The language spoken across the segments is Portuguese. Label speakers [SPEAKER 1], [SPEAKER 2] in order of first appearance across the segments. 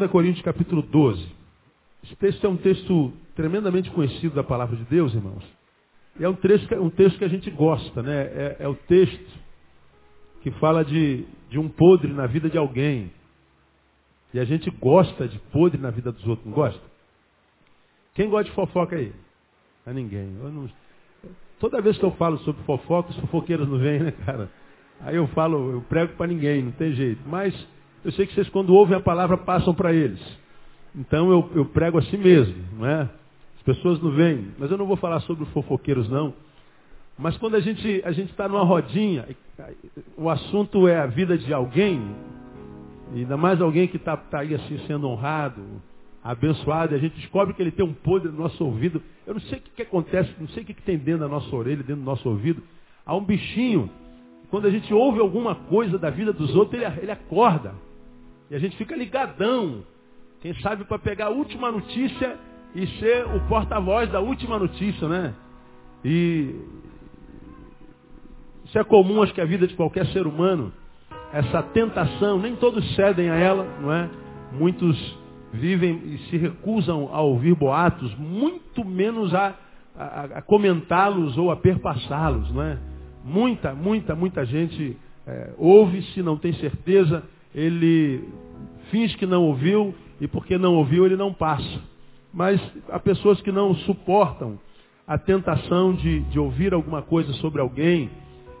[SPEAKER 1] 2 Coríntios capítulo 12. Esse texto é um texto tremendamente conhecido da palavra de Deus, irmãos. É um texto, um texto que a gente gosta, né? É, é o texto que fala de, de um podre na vida de alguém. E a gente gosta de podre na vida dos outros, não gosta? Quem gosta de fofoca aí? A ninguém. Não... Toda vez que eu falo sobre fofoca, os fofoqueiros não vêm, né, cara? Aí eu falo, eu prego para ninguém, não tem jeito. Mas eu sei que vocês, quando ouvem a palavra, passam para eles. Então eu, eu prego assim mesmo, não é? As pessoas não vêm. Mas eu não vou falar sobre os fofoqueiros, não. Mas quando a gente a está numa rodinha, o assunto é a vida de alguém, ainda mais alguém que está tá aí assim sendo honrado, abençoado, e a gente descobre que ele tem um podre no nosso ouvido. Eu não sei o que, que acontece, não sei o que, que tem dentro da nossa orelha, dentro do nosso ouvido. Há um bichinho, quando a gente ouve alguma coisa da vida dos outros, ele, ele acorda. E a gente fica ligadão. Quem sabe para pegar a última notícia e ser o porta-voz da última notícia, né? E isso é comum, acho que a vida de qualquer ser humano. Essa tentação, nem todos cedem a ela, não é? Muitos vivem e se recusam a ouvir boatos, muito menos a, a, a comentá-los ou a perpassá-los, não é? Muita, muita, muita gente é, ouve, se não tem certeza, ele finge que não ouviu e porque não ouviu ele não passa. Mas há pessoas que não suportam a tentação de, de ouvir alguma coisa sobre alguém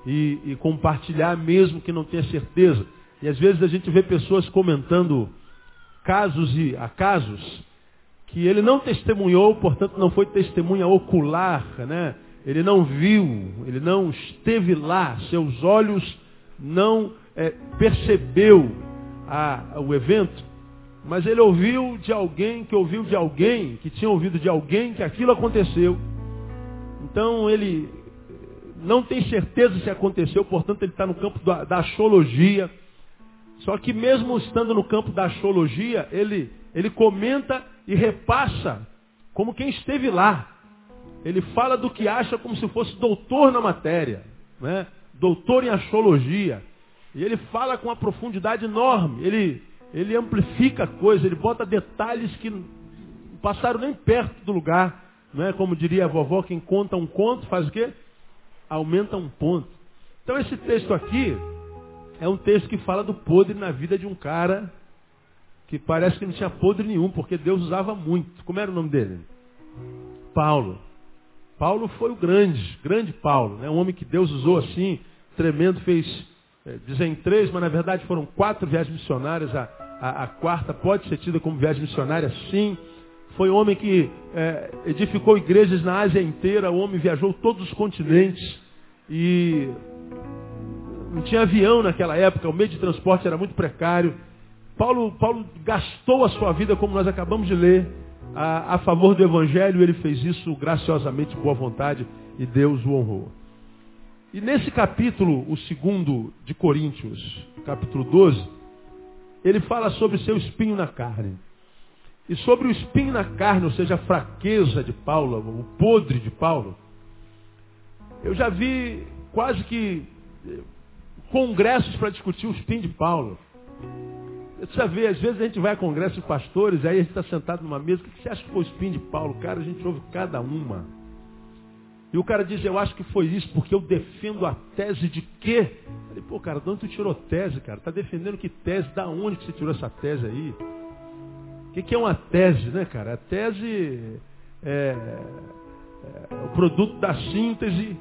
[SPEAKER 1] e, e compartilhar mesmo que não tenha certeza. E às vezes a gente vê pessoas comentando casos e acasos que ele não testemunhou, portanto não foi testemunha ocular, né? Ele não viu, ele não esteve lá, seus olhos não é, percebeu a, o evento, mas ele ouviu de alguém que ouviu de alguém, que tinha ouvido de alguém que aquilo aconteceu. Então ele não tem certeza se aconteceu, portanto ele está no campo da, da. Só que mesmo estando no campo da astrologia, ele, ele comenta e repassa como quem esteve lá. Ele fala do que acha como se fosse doutor na matéria, né? doutor em astrologia. E ele fala com uma profundidade enorme. Ele, ele amplifica a coisa, ele bota detalhes que passaram nem perto do lugar. Não é? Como diria a vovó, quem conta um conto faz o quê? Aumenta um ponto. Então esse texto aqui é um texto que fala do podre na vida de um cara que parece que não tinha podre nenhum, porque Deus usava muito. Como era o nome dele? Paulo. Paulo foi o grande, grande Paulo, né? um homem que Deus usou assim, tremendo, fez dizem três, mas na verdade foram quatro viagens missionárias. A, a, a, quarta pode ser tida como viagem missionária, sim. Foi um homem que é, edificou igrejas na Ásia inteira. O homem viajou todos os continentes. E não tinha avião naquela época, o meio de transporte era muito precário. Paulo, Paulo gastou a sua vida, como nós acabamos de ler, a, a favor do Evangelho. Ele fez isso graciosamente, boa vontade, e Deus o honrou. E nesse capítulo, o segundo de Coríntios, capítulo 12, ele fala sobre seu espinho na carne. E sobre o espinho na carne, ou seja, a fraqueza de Paulo, o podre de Paulo, eu já vi quase que eh, congressos para discutir o espinho de Paulo. Você já vê, às vezes a gente vai a congresso de pastores, aí a gente está sentado numa mesa, o que você acha que foi o espinho de Paulo? Cara, a gente ouve cada uma. E o cara diz, eu acho que foi isso, porque eu defendo a tese de quê? Eu falei, pô, cara, de onde tu tirou tese, cara? Tá defendendo que tese? Da onde que você tirou essa tese aí? O que, que é uma tese, né, cara? A tese é, é o produto da síntese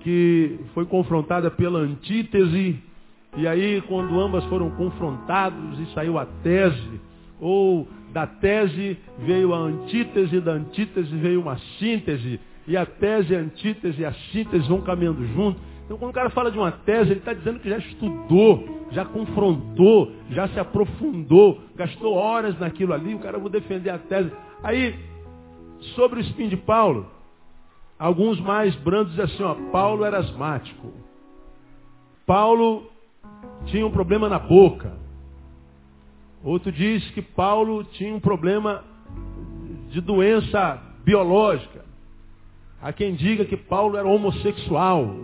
[SPEAKER 1] que foi confrontada pela antítese. E aí, quando ambas foram confrontados e saiu a tese, ou da tese veio a antítese, da antítese veio uma síntese, e a tese, a antítese a síntese vão caminhando junto. Então, quando o cara fala de uma tese, ele está dizendo que já estudou, já confrontou, já se aprofundou, gastou horas naquilo ali. O cara, vou defender a tese. Aí, sobre o espinho de Paulo, alguns mais brandos dizem assim: ó, Paulo era asmático. Paulo tinha um problema na boca. Outro diz que Paulo tinha um problema de doença biológica. Há quem diga que Paulo era homossexual.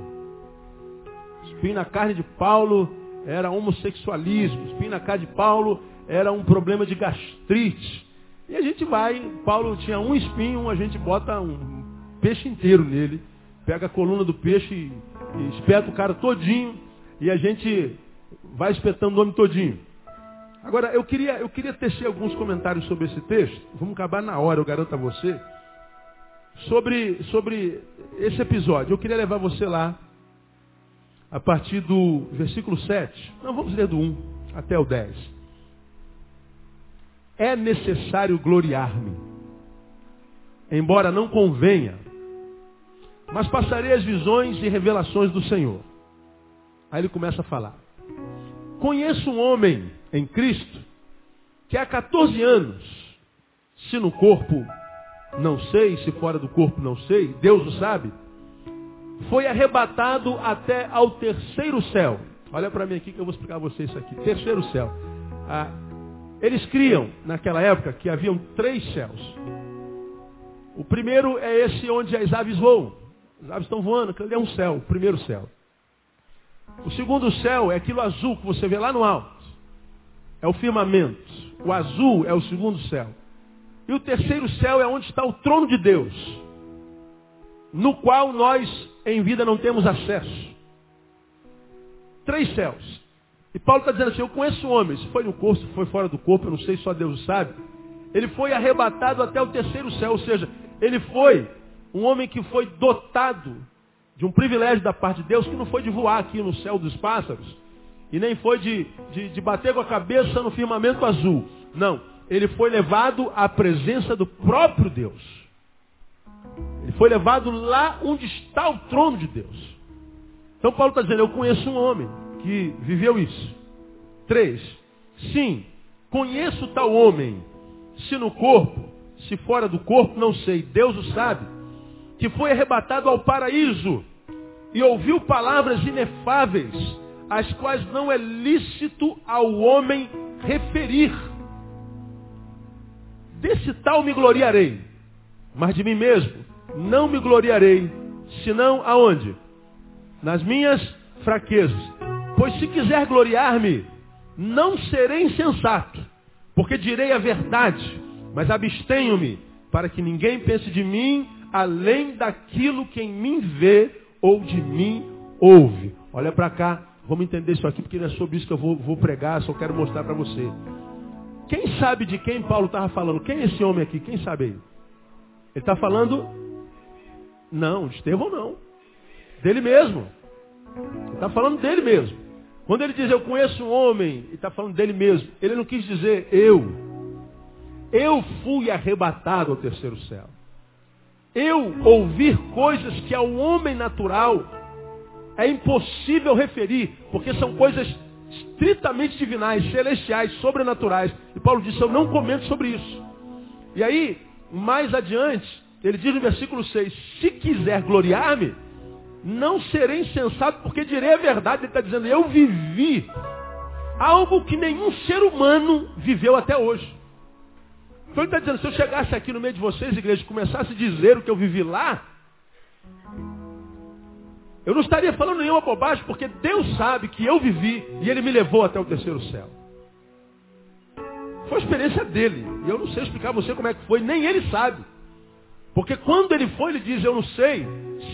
[SPEAKER 1] Espinho na carne de Paulo era homossexualismo. Espinho na carne de Paulo era um problema de gastrite. E a gente vai, Paulo tinha um espinho, a gente bota um peixe inteiro nele, pega a coluna do peixe e, e espeta o cara todinho, e a gente vai espetando o homem todinho. Agora, eu queria, eu queria tecer alguns comentários sobre esse texto, vamos acabar na hora, eu garanto a você, sobre, sobre esse episódio. Eu queria levar você lá, a partir do versículo 7, não, vamos ler do 1 até o 10 é necessário gloriar-me. Embora não convenha, mas passarei as visões e revelações do Senhor. Aí ele começa a falar. Conheço um homem em Cristo que há 14 anos, se no corpo não sei, se fora do corpo não sei, Deus o sabe, foi arrebatado até ao terceiro céu. Olha para mim aqui que eu vou explicar a você isso aqui. Terceiro céu. Ah, eles criam, naquela época, que haviam três céus. O primeiro é esse onde as aves voam. As aves estão voando, aquele é um céu, o primeiro céu. O segundo céu é aquilo azul que você vê lá no alto. É o firmamento. O azul é o segundo céu. E o terceiro céu é onde está o trono de Deus, no qual nós em vida não temos acesso. Três céus. E Paulo está dizendo assim, eu conheço um homem, se foi no corpo, se foi fora do corpo, eu não sei, só Deus sabe. Ele foi arrebatado até o terceiro céu, ou seja, ele foi um homem que foi dotado de um privilégio da parte de Deus, que não foi de voar aqui no céu dos pássaros, e nem foi de, de, de bater com a cabeça no firmamento azul. Não, ele foi levado à presença do próprio Deus. Ele foi levado lá onde está o trono de Deus. Então Paulo está dizendo, eu conheço um homem que viveu isso. Três. Sim, conheço tal homem, se no corpo, se fora do corpo, não sei, Deus o sabe, que foi arrebatado ao paraíso e ouviu palavras inefáveis, as quais não é lícito ao homem referir. Desse tal me gloriarei, mas de mim mesmo não me gloriarei, senão aonde? Nas minhas fraquezas. Pois se quiser gloriar-me, não serei insensato, porque direi a verdade, mas abstenho-me, para que ninguém pense de mim além daquilo que em mim vê ou de mim ouve. Olha para cá, vamos entender isso aqui, porque não é sobre isso que eu vou, vou pregar, só quero mostrar para você. Quem sabe de quem Paulo estava falando? Quem é esse homem aqui? Quem sabe aí? Ele está falando? Não, Estevão não. Dele mesmo. Ele está falando dele mesmo. Quando ele diz eu conheço um homem, ele está falando dele mesmo. Ele não quis dizer eu. Eu fui arrebatado ao terceiro céu. Eu ouvir coisas que ao homem natural é impossível referir, porque são coisas estritamente divinais, celestiais, sobrenaturais. E Paulo disse, eu não comento sobre isso. E aí, mais adiante, ele diz no versículo 6, se quiser gloriar-me, não serei insensato porque direi a verdade. Ele está dizendo, eu vivi algo que nenhum ser humano viveu até hoje. Então ele está dizendo, se eu chegasse aqui no meio de vocês, igreja, e começasse a dizer o que eu vivi lá, eu não estaria falando nenhuma bobagem, porque Deus sabe que eu vivi e Ele me levou até o terceiro céu. Foi a experiência dele. E eu não sei explicar a você como é que foi, nem ele sabe. Porque quando ele foi, ele diz, eu não sei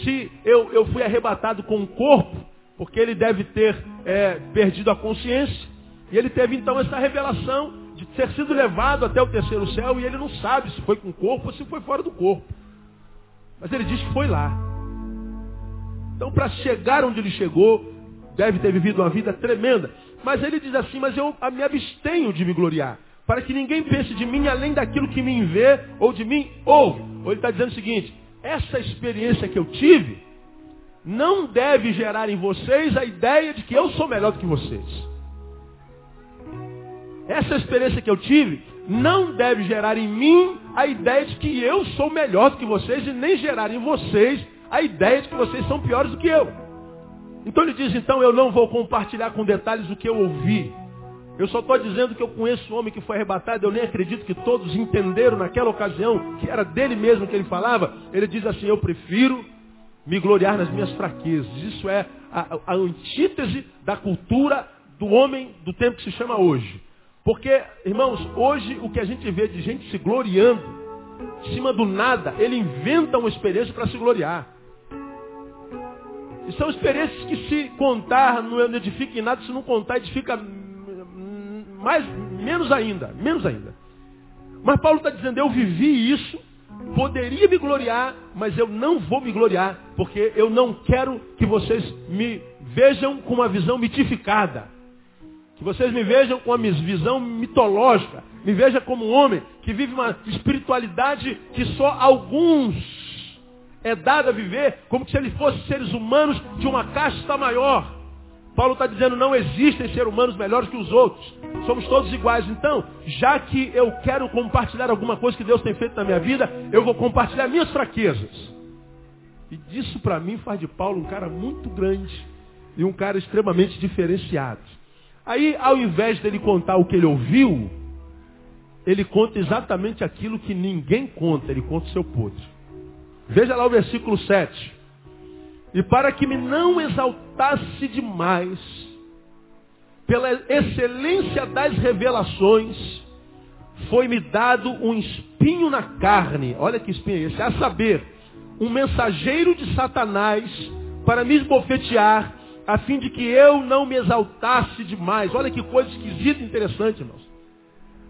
[SPEAKER 1] se eu, eu fui arrebatado com o corpo, porque ele deve ter é, perdido a consciência. E ele teve então essa revelação de ter sido levado até o terceiro céu e ele não sabe se foi com o corpo ou se foi fora do corpo. Mas ele diz que foi lá. Então, para chegar onde ele chegou, deve ter vivido uma vida tremenda. Mas ele diz assim, mas eu me abstenho de me gloriar para que ninguém pense de mim além daquilo que me vê ou de mim ouve. Ou ele está dizendo o seguinte, essa experiência que eu tive não deve gerar em vocês a ideia de que eu sou melhor do que vocês. Essa experiência que eu tive não deve gerar em mim a ideia de que eu sou melhor do que vocês e nem gerar em vocês a ideia de que vocês são piores do que eu. Então ele diz, então eu não vou compartilhar com detalhes o que eu ouvi. Eu só estou dizendo que eu conheço um homem que foi arrebatado, eu nem acredito que todos entenderam naquela ocasião que era dele mesmo que ele falava. Ele diz assim, eu prefiro me gloriar nas minhas fraquezas. Isso é a, a antítese da cultura do homem do tempo que se chama hoje. Porque, irmãos, hoje o que a gente vê de gente se gloriando, em cima do nada, ele inventa uma experiência para se gloriar. E são experiências que se contar não edifica em nada, se não contar edifica mais, menos ainda, menos ainda. Mas Paulo está dizendo, eu vivi isso, poderia me gloriar, mas eu não vou me gloriar, porque eu não quero que vocês me vejam com uma visão mitificada. Que vocês me vejam com uma visão mitológica. Me veja como um homem que vive uma espiritualidade que só alguns é dado a viver, como se eles fossem seres humanos de uma casta maior. Paulo está dizendo, não existem seres humanos melhores que os outros. Somos todos iguais. Então, já que eu quero compartilhar alguma coisa que Deus tem feito na minha vida, eu vou compartilhar minhas fraquezas. E disso para mim faz de Paulo um cara muito grande e um cara extremamente diferenciado. Aí, ao invés dele contar o que ele ouviu, ele conta exatamente aquilo que ninguém conta, ele conta o seu podre. Veja lá o versículo 7. E para que me não exaltasse demais, pela excelência das revelações, foi-me dado um espinho na carne. Olha que espinho é esse. A saber, um mensageiro de Satanás para me esbofetear, a fim de que eu não me exaltasse demais. Olha que coisa esquisita e interessante, irmãos.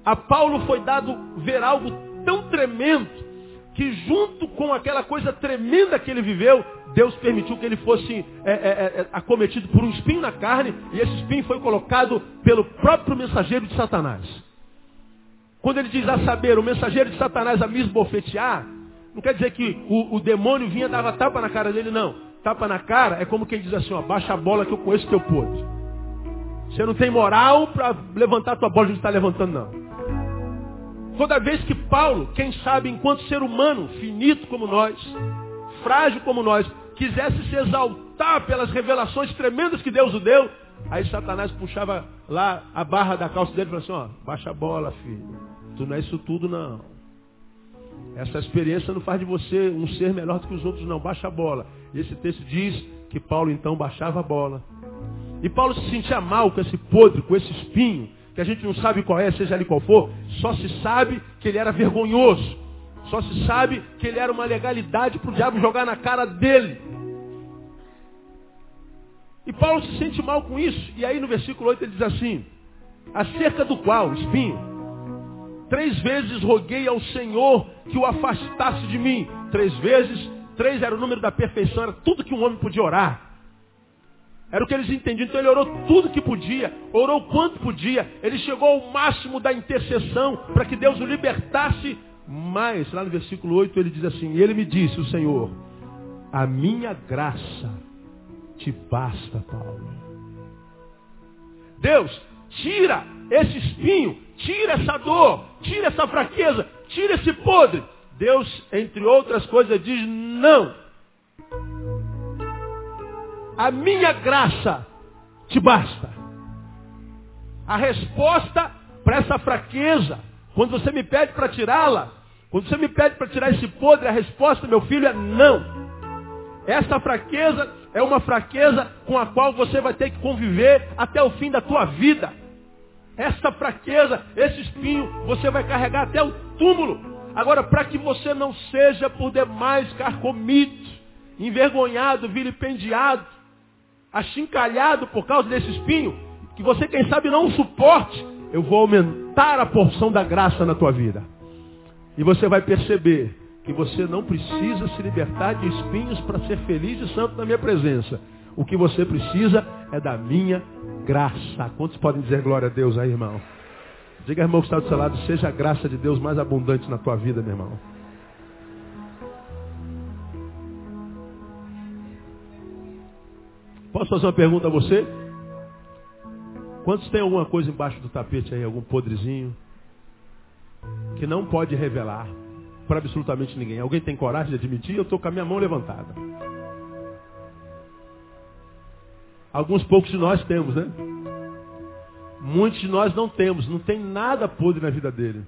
[SPEAKER 1] A Paulo foi dado ver algo tão tremendo que junto com aquela coisa tremenda que ele viveu, Deus permitiu que ele fosse é, é, é, é, acometido por um espinho na carne, e esse espinho foi colocado pelo próprio mensageiro de Satanás. Quando ele diz a saber, o mensageiro de Satanás a me esbofetear, não quer dizer que o, o demônio vinha e dava tapa na cara dele, não. Tapa na cara é como quem diz assim, ó, baixa a bola que eu conheço teu podre. Você não tem moral para levantar a tua bola de está levantando, não. Toda vez que Paulo, quem sabe, enquanto ser humano, finito como nós, frágil como nós, quisesse se exaltar pelas revelações tremendas que Deus o deu, aí Satanás puxava lá a barra da calça dele e falava assim, ó, baixa a bola, filho. Tu não é isso tudo, não. Essa experiência não faz de você um ser melhor do que os outros, não. Baixa a bola. E esse texto diz que Paulo então baixava a bola. E Paulo se sentia mal com esse podre, com esse espinho que a gente não sabe qual é, seja ali qual for, só se sabe que ele era vergonhoso. Só se sabe que ele era uma legalidade para o diabo jogar na cara dele. E Paulo se sente mal com isso. E aí no versículo 8 ele diz assim, acerca do qual, espinho, três vezes roguei ao Senhor que o afastasse de mim. Três vezes, três era o número da perfeição, era tudo que um homem podia orar. Era o que eles entendiam. Então ele orou tudo que podia, orou quanto podia. Ele chegou ao máximo da intercessão para que Deus o libertasse. Mas, lá no versículo 8, ele diz assim: ele me disse, o Senhor, a minha graça te basta, Paulo. Deus, tira esse espinho, tira essa dor, tira essa fraqueza, tira esse podre. Deus, entre outras coisas, diz: Não a minha graça te basta. A resposta para essa fraqueza, quando você me pede para tirá-la, quando você me pede para tirar esse podre, a resposta, meu filho, é não. Essa fraqueza é uma fraqueza com a qual você vai ter que conviver até o fim da tua vida. Essa fraqueza, esse espinho, você vai carregar até o túmulo. Agora, para que você não seja por demais carcomido, envergonhado, vilipendiado, achincalhado por causa desse espinho, que você, quem sabe, não suporte, eu vou aumentar a porção da graça na tua vida. E você vai perceber que você não precisa se libertar de espinhos para ser feliz e santo na minha presença. O que você precisa é da minha graça. Quantos podem dizer glória a Deus aí, irmão? Diga, irmão, que está do seu lado, seja a graça de Deus mais abundante na tua vida, meu irmão. Posso fazer uma pergunta a você? Quantos tem alguma coisa embaixo do tapete aí, algum podrezinho, que não pode revelar para absolutamente ninguém? Alguém tem coragem de admitir? Eu estou com a minha mão levantada. Alguns poucos de nós temos, né? Muitos de nós não temos. Não tem nada podre na vida dele.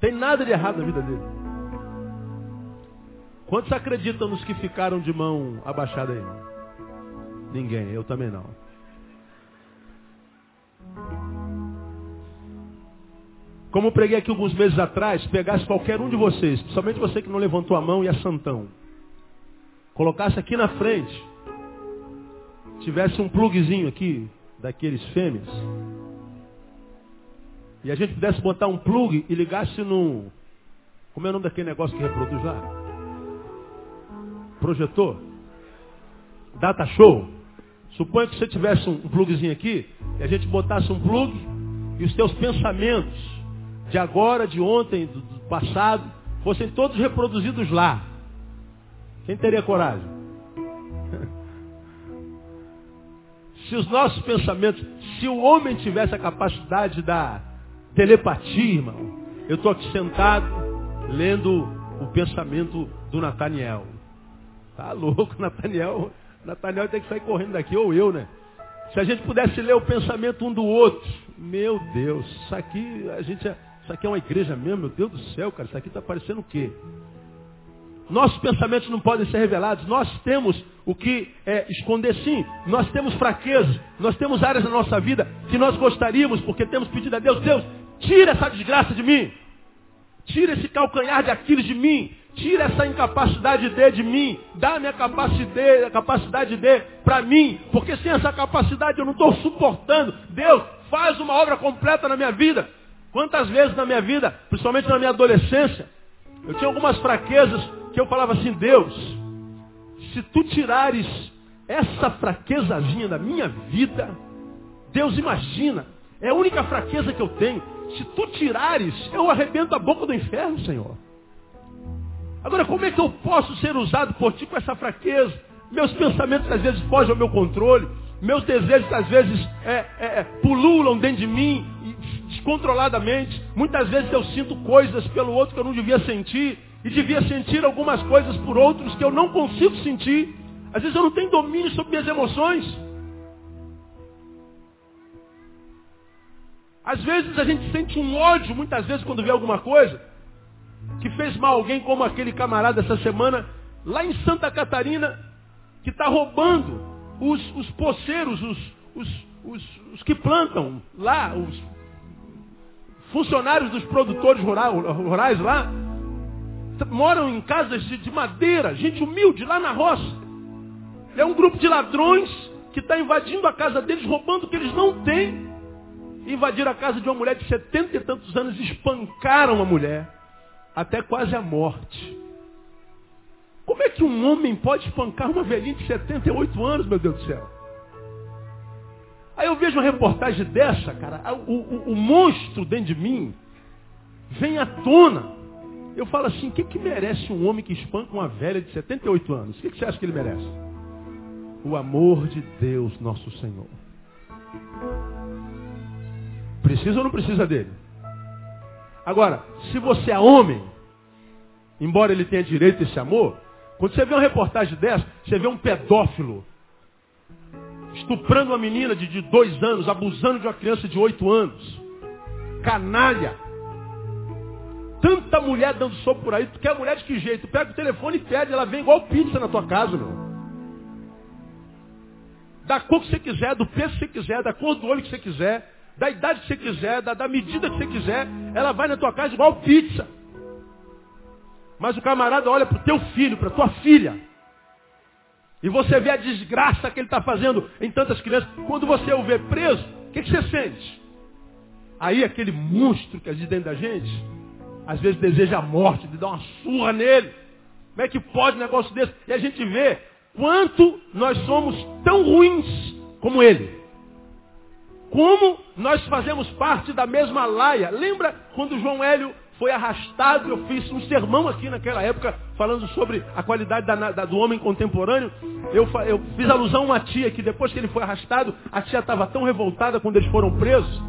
[SPEAKER 1] Tem nada de errado na vida dele. Quantos acreditam nos que ficaram de mão abaixada aí? Ninguém, eu também não. como eu preguei aqui alguns meses atrás, pegasse qualquer um de vocês, principalmente você que não levantou a mão e é santão, colocasse aqui na frente, tivesse um plugzinho aqui, daqueles fêmeas, e a gente pudesse botar um plug e ligasse no. Como é o nome daquele negócio que reproduz lá? Projetor? Data show? Suponha que você tivesse um plugzinho aqui, e a gente botasse um plug, e os teus pensamentos, de agora, de ontem, do, do passado, fossem todos reproduzidos lá. Quem teria coragem? se os nossos pensamentos, se o homem tivesse a capacidade da telepatia, irmão, eu estou aqui sentado lendo o pensamento do Nathaniel. Tá louco, Nathaniel. Nathaniel tem que sair correndo daqui, ou eu, né? Se a gente pudesse ler o pensamento um do outro, meu Deus, isso aqui, a gente, isso aqui é uma igreja mesmo, meu Deus do céu, cara, isso aqui está parecendo o quê? Nossos pensamentos não podem ser revelados. Nós temos o que é, esconder sim. Nós temos fraquezas. Nós temos áreas na nossa vida que nós gostaríamos, porque temos pedido a Deus, Deus, tira essa desgraça de mim. Tira esse calcanhar de Aquiles de mim. Tira essa incapacidade de de mim. Dá minha capacidade, a capacidade de para mim. Porque sem essa capacidade eu não estou suportando. Deus, faz uma obra completa na minha vida. Quantas vezes na minha vida, principalmente na minha adolescência, eu tinha algumas fraquezas que eu falava assim, Deus, se tu tirares essa fraquezazinha da minha vida, Deus imagina, é a única fraqueza que eu tenho. Se tu tirares, eu arrebento a boca do inferno, Senhor. Agora, como é que eu posso ser usado por ti com essa fraqueza? Meus pensamentos às vezes fogem ao meu controle. Meus desejos às vezes é, é, é pululam dentro de mim descontroladamente. Muitas vezes eu sinto coisas pelo outro que eu não devia sentir e devia sentir algumas coisas por outros que eu não consigo sentir. Às vezes eu não tenho domínio sobre minhas emoções. Às vezes a gente sente um ódio, muitas vezes, quando vê alguma coisa que fez mal a alguém, como aquele camarada essa semana, lá em Santa Catarina, que está roubando os, os poceiros, os, os, os, os, que plantam lá, os funcionários dos produtores rurais lá, moram em casas de, de madeira, gente humilde lá na roça. É um grupo de ladrões que está invadindo a casa deles, roubando o que eles não têm. Invadiram a casa de uma mulher de setenta e tantos anos, espancaram a mulher, até quase a morte. Como é que um homem pode espancar uma velhinha de 78 anos, meu Deus do céu? Aí eu vejo uma reportagem dessa, cara, o, o, o monstro dentro de mim vem à tona. Eu falo assim, o que, que merece um homem que espanca uma velha de 78 anos? O que, que você acha que ele merece? O amor de Deus, nosso Senhor. Precisa ou não precisa dele? Agora, se você é homem, embora ele tenha direito a esse amor, quando você vê uma reportagem dessa, você vê um pedófilo estuprando uma menina de, de dois anos, abusando de uma criança de oito anos, canalha, Tanta mulher dando soco por aí, tu quer mulher de que jeito? Tu pega o telefone e pede, ela vem igual pizza na tua casa, meu. Da cor que você quiser, do peso que você quiser, da cor do olho que você quiser, da idade que você quiser, da, da medida que você quiser, ela vai na tua casa igual pizza. Mas o camarada olha para o teu filho, para tua filha. E você vê a desgraça que ele está fazendo em tantas crianças. Quando você o vê preso, o que, que você sente? Aí aquele monstro que existe dentro da gente, às vezes deseja a morte, de dar uma surra nele. Como é que pode um negócio desse? E a gente vê quanto nós somos tão ruins como ele. Como nós fazemos parte da mesma laia. Lembra quando João Hélio foi arrastado? Eu fiz um sermão aqui naquela época falando sobre a qualidade da, da, do homem contemporâneo. Eu, eu fiz alusão a uma tia que depois que ele foi arrastado, a tia estava tão revoltada quando eles foram presos,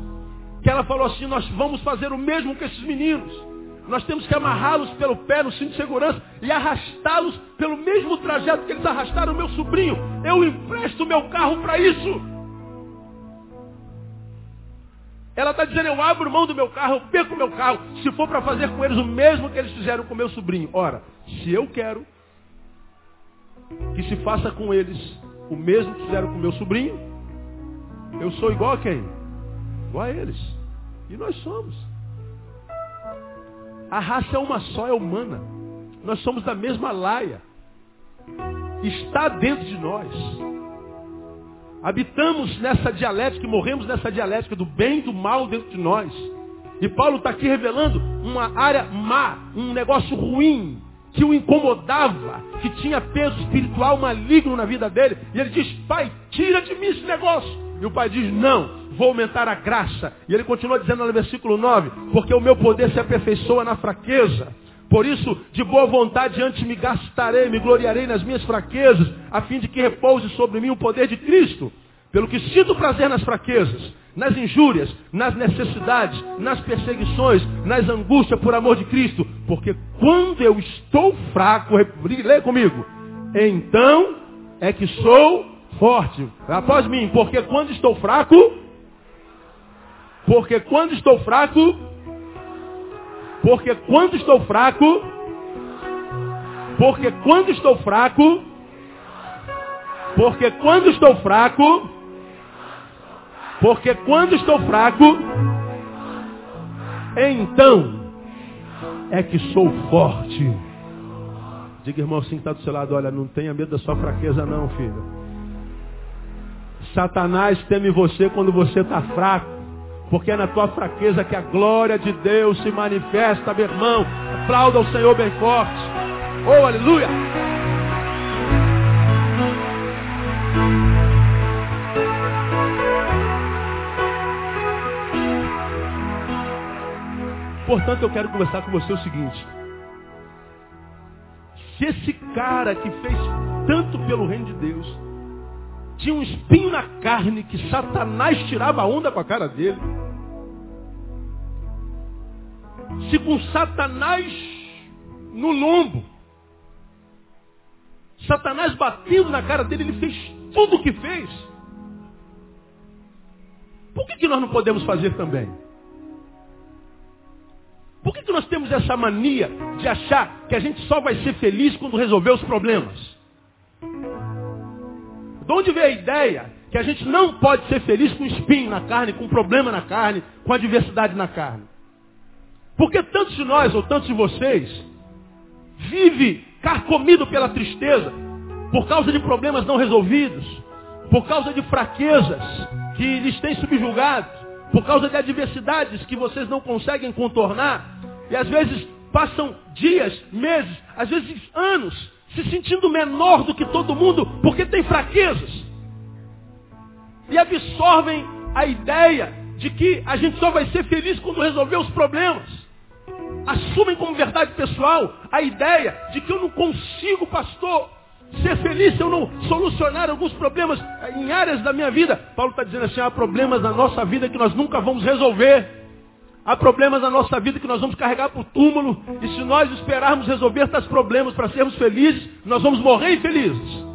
[SPEAKER 1] que ela falou assim, nós vamos fazer o mesmo com esses meninos. Nós temos que amarrá-los pelo pé no cinto de segurança e arrastá-los pelo mesmo trajeto que eles arrastaram o meu sobrinho. Eu empresto meu carro para isso. Ela está dizendo, eu abro mão do meu carro, eu perco meu carro, se for para fazer com eles o mesmo que eles fizeram com meu sobrinho. Ora, se eu quero que se faça com eles o mesmo que fizeram com meu sobrinho, eu sou igual a quem? Igual a eles. E nós somos. A raça é uma só, é humana. Nós somos da mesma laia. Está dentro de nós. Habitamos nessa dialética, morremos nessa dialética do bem e do mal dentro de nós. E Paulo está aqui revelando uma área má, um negócio ruim, que o incomodava, que tinha peso espiritual maligno na vida dele. E ele diz, pai, tira de mim esse negócio. E o pai diz, não, vou aumentar a graça. E ele continua dizendo no versículo 9, porque o meu poder se aperfeiçoa na fraqueza. Por isso, de boa vontade antes me gastarei, me gloriarei nas minhas fraquezas, a fim de que repouse sobre mim o poder de Cristo. Pelo que sinto prazer nas fraquezas, nas injúrias, nas necessidades, nas perseguições, nas angústias por amor de Cristo. Porque quando eu estou fraco, lê comigo, então é que sou forte. Após mim, porque quando estou fraco, porque quando estou fraco, porque quando estou fraco, porque quando estou fraco, porque quando estou fraco, porque quando estou fraco, então é que sou forte. Diga, irmão, assim que está do seu lado, olha, não tenha medo da sua fraqueza não, filho. Satanás teme você quando você está fraco. Porque é na tua fraqueza que a glória de Deus se manifesta, meu irmão. Aplauda o Senhor bem forte. Oh, aleluia! Portanto, eu quero conversar com você o seguinte. Se esse cara que fez tanto pelo reino de Deus, tinha um espinho na carne que Satanás tirava onda com a cara dele. Se com Satanás no lombo, Satanás batendo na cara dele, ele fez tudo o que fez. Por que, que nós não podemos fazer também? Por que, que nós temos essa mania de achar que a gente só vai ser feliz quando resolver os problemas? De onde veio a ideia que a gente não pode ser feliz com espinho na carne, com problema na carne, com adversidade na carne? Porque tantos de nós, ou tantos de vocês, vive carcomido pela tristeza, por causa de problemas não resolvidos, por causa de fraquezas que lhes têm subjugado, por causa de adversidades que vocês não conseguem contornar, e às vezes passam dias, meses, às vezes anos, se sentindo menor do que todo mundo, porque tem fraquezas. E absorvem a ideia de que a gente só vai ser feliz quando resolver os problemas. Assumem como verdade pessoal a ideia de que eu não consigo, pastor, ser feliz se eu não solucionar alguns problemas em áreas da minha vida. Paulo está dizendo assim, há problemas na nossa vida que nós nunca vamos resolver. Há problemas na nossa vida que nós vamos carregar para o túmulo. E se nós esperarmos resolver esses problemas para sermos felizes, nós vamos morrer infelizes.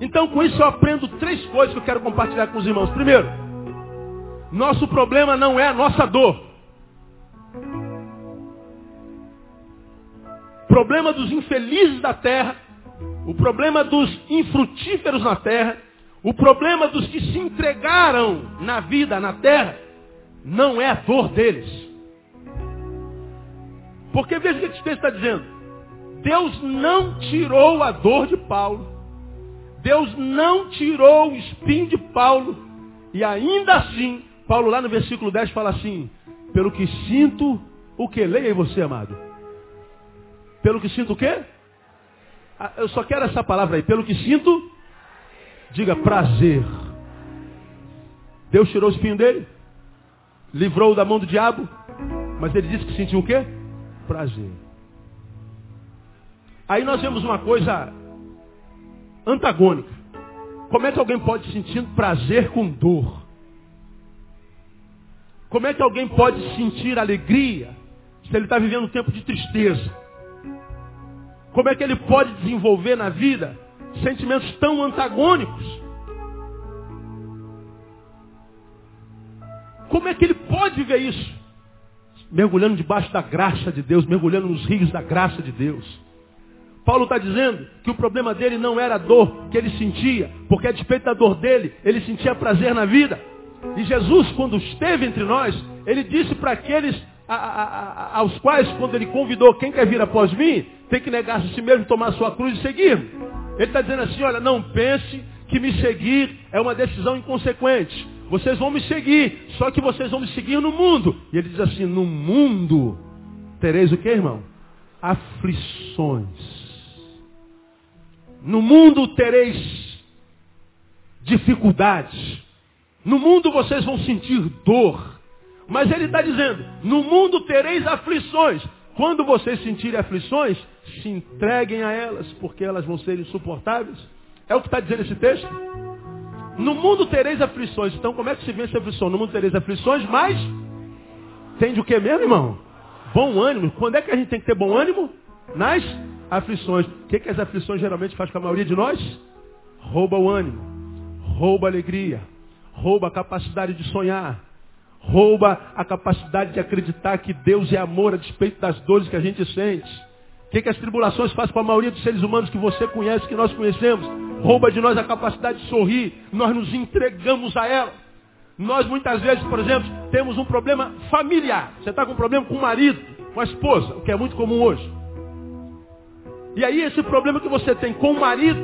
[SPEAKER 1] Então com isso eu aprendo três coisas que eu quero compartilhar com os irmãos. Primeiro, nosso problema não é a nossa dor. O problema dos infelizes da terra, o problema dos infrutíferos na terra, o problema dos que se entregaram na vida, na terra, não é a dor deles. Porque veja o que esse texto está dizendo. Deus não tirou a dor de Paulo. Deus não tirou o espinho de Paulo. E ainda assim, Paulo lá no versículo 10 fala assim, pelo que sinto o que? Leia aí você, amado. Pelo que sinto o quê? Ah, eu só quero essa palavra aí. Pelo que sinto, diga prazer. Deus tirou o espinho dele? Livrou da mão do diabo, mas ele disse que sentiu o quê? Prazer. Aí nós vemos uma coisa antagônica. Como é que alguém pode sentir prazer com dor? Como é que alguém pode sentir alegria se ele está vivendo um tempo de tristeza? Como é que ele pode desenvolver na vida sentimentos tão antagônicos? Como é que ele pode ver isso? Mergulhando debaixo da graça de Deus, mergulhando nos rios da graça de Deus. Paulo está dizendo que o problema dele não era a dor que ele sentia, porque a despeito da dor dele, ele sentia prazer na vida. E Jesus, quando esteve entre nós, ele disse para aqueles a, a, a, aos quais, quando ele convidou quem quer vir após mim, tem que negar-se a si mesmo, tomar a sua cruz e seguir. Ele está dizendo assim, olha, não pense que me seguir é uma decisão inconsequente. Vocês vão me seguir, só que vocês vão me seguir no mundo. E ele diz assim, no mundo tereis o que, irmão? Aflições. No mundo tereis dificuldades. No mundo vocês vão sentir dor. Mas ele está dizendo, no mundo tereis aflições. Quando vocês sentirem aflições, se entreguem a elas, porque elas vão ser insuportáveis. É o que está dizendo esse texto? No mundo tereis aflições. Então como é que se vence a aflição? No mundo tereis aflições, mas tem de o que mesmo, irmão? Bom ânimo. Quando é que a gente tem que ter bom ânimo? Nas aflições. O que, que as aflições geralmente fazem com a maioria de nós? Rouba o ânimo, rouba a alegria, rouba a capacidade de sonhar, rouba a capacidade de acreditar que Deus é amor a despeito das dores que a gente sente. O que, que as tribulações fazem com a maioria dos seres humanos que você conhece, que nós conhecemos? Rouba de nós a capacidade de sorrir. Nós nos entregamos a ela. Nós muitas vezes, por exemplo, temos um problema familiar. Você está com um problema com o marido, com a esposa, o que é muito comum hoje. E aí esse problema que você tem com o marido,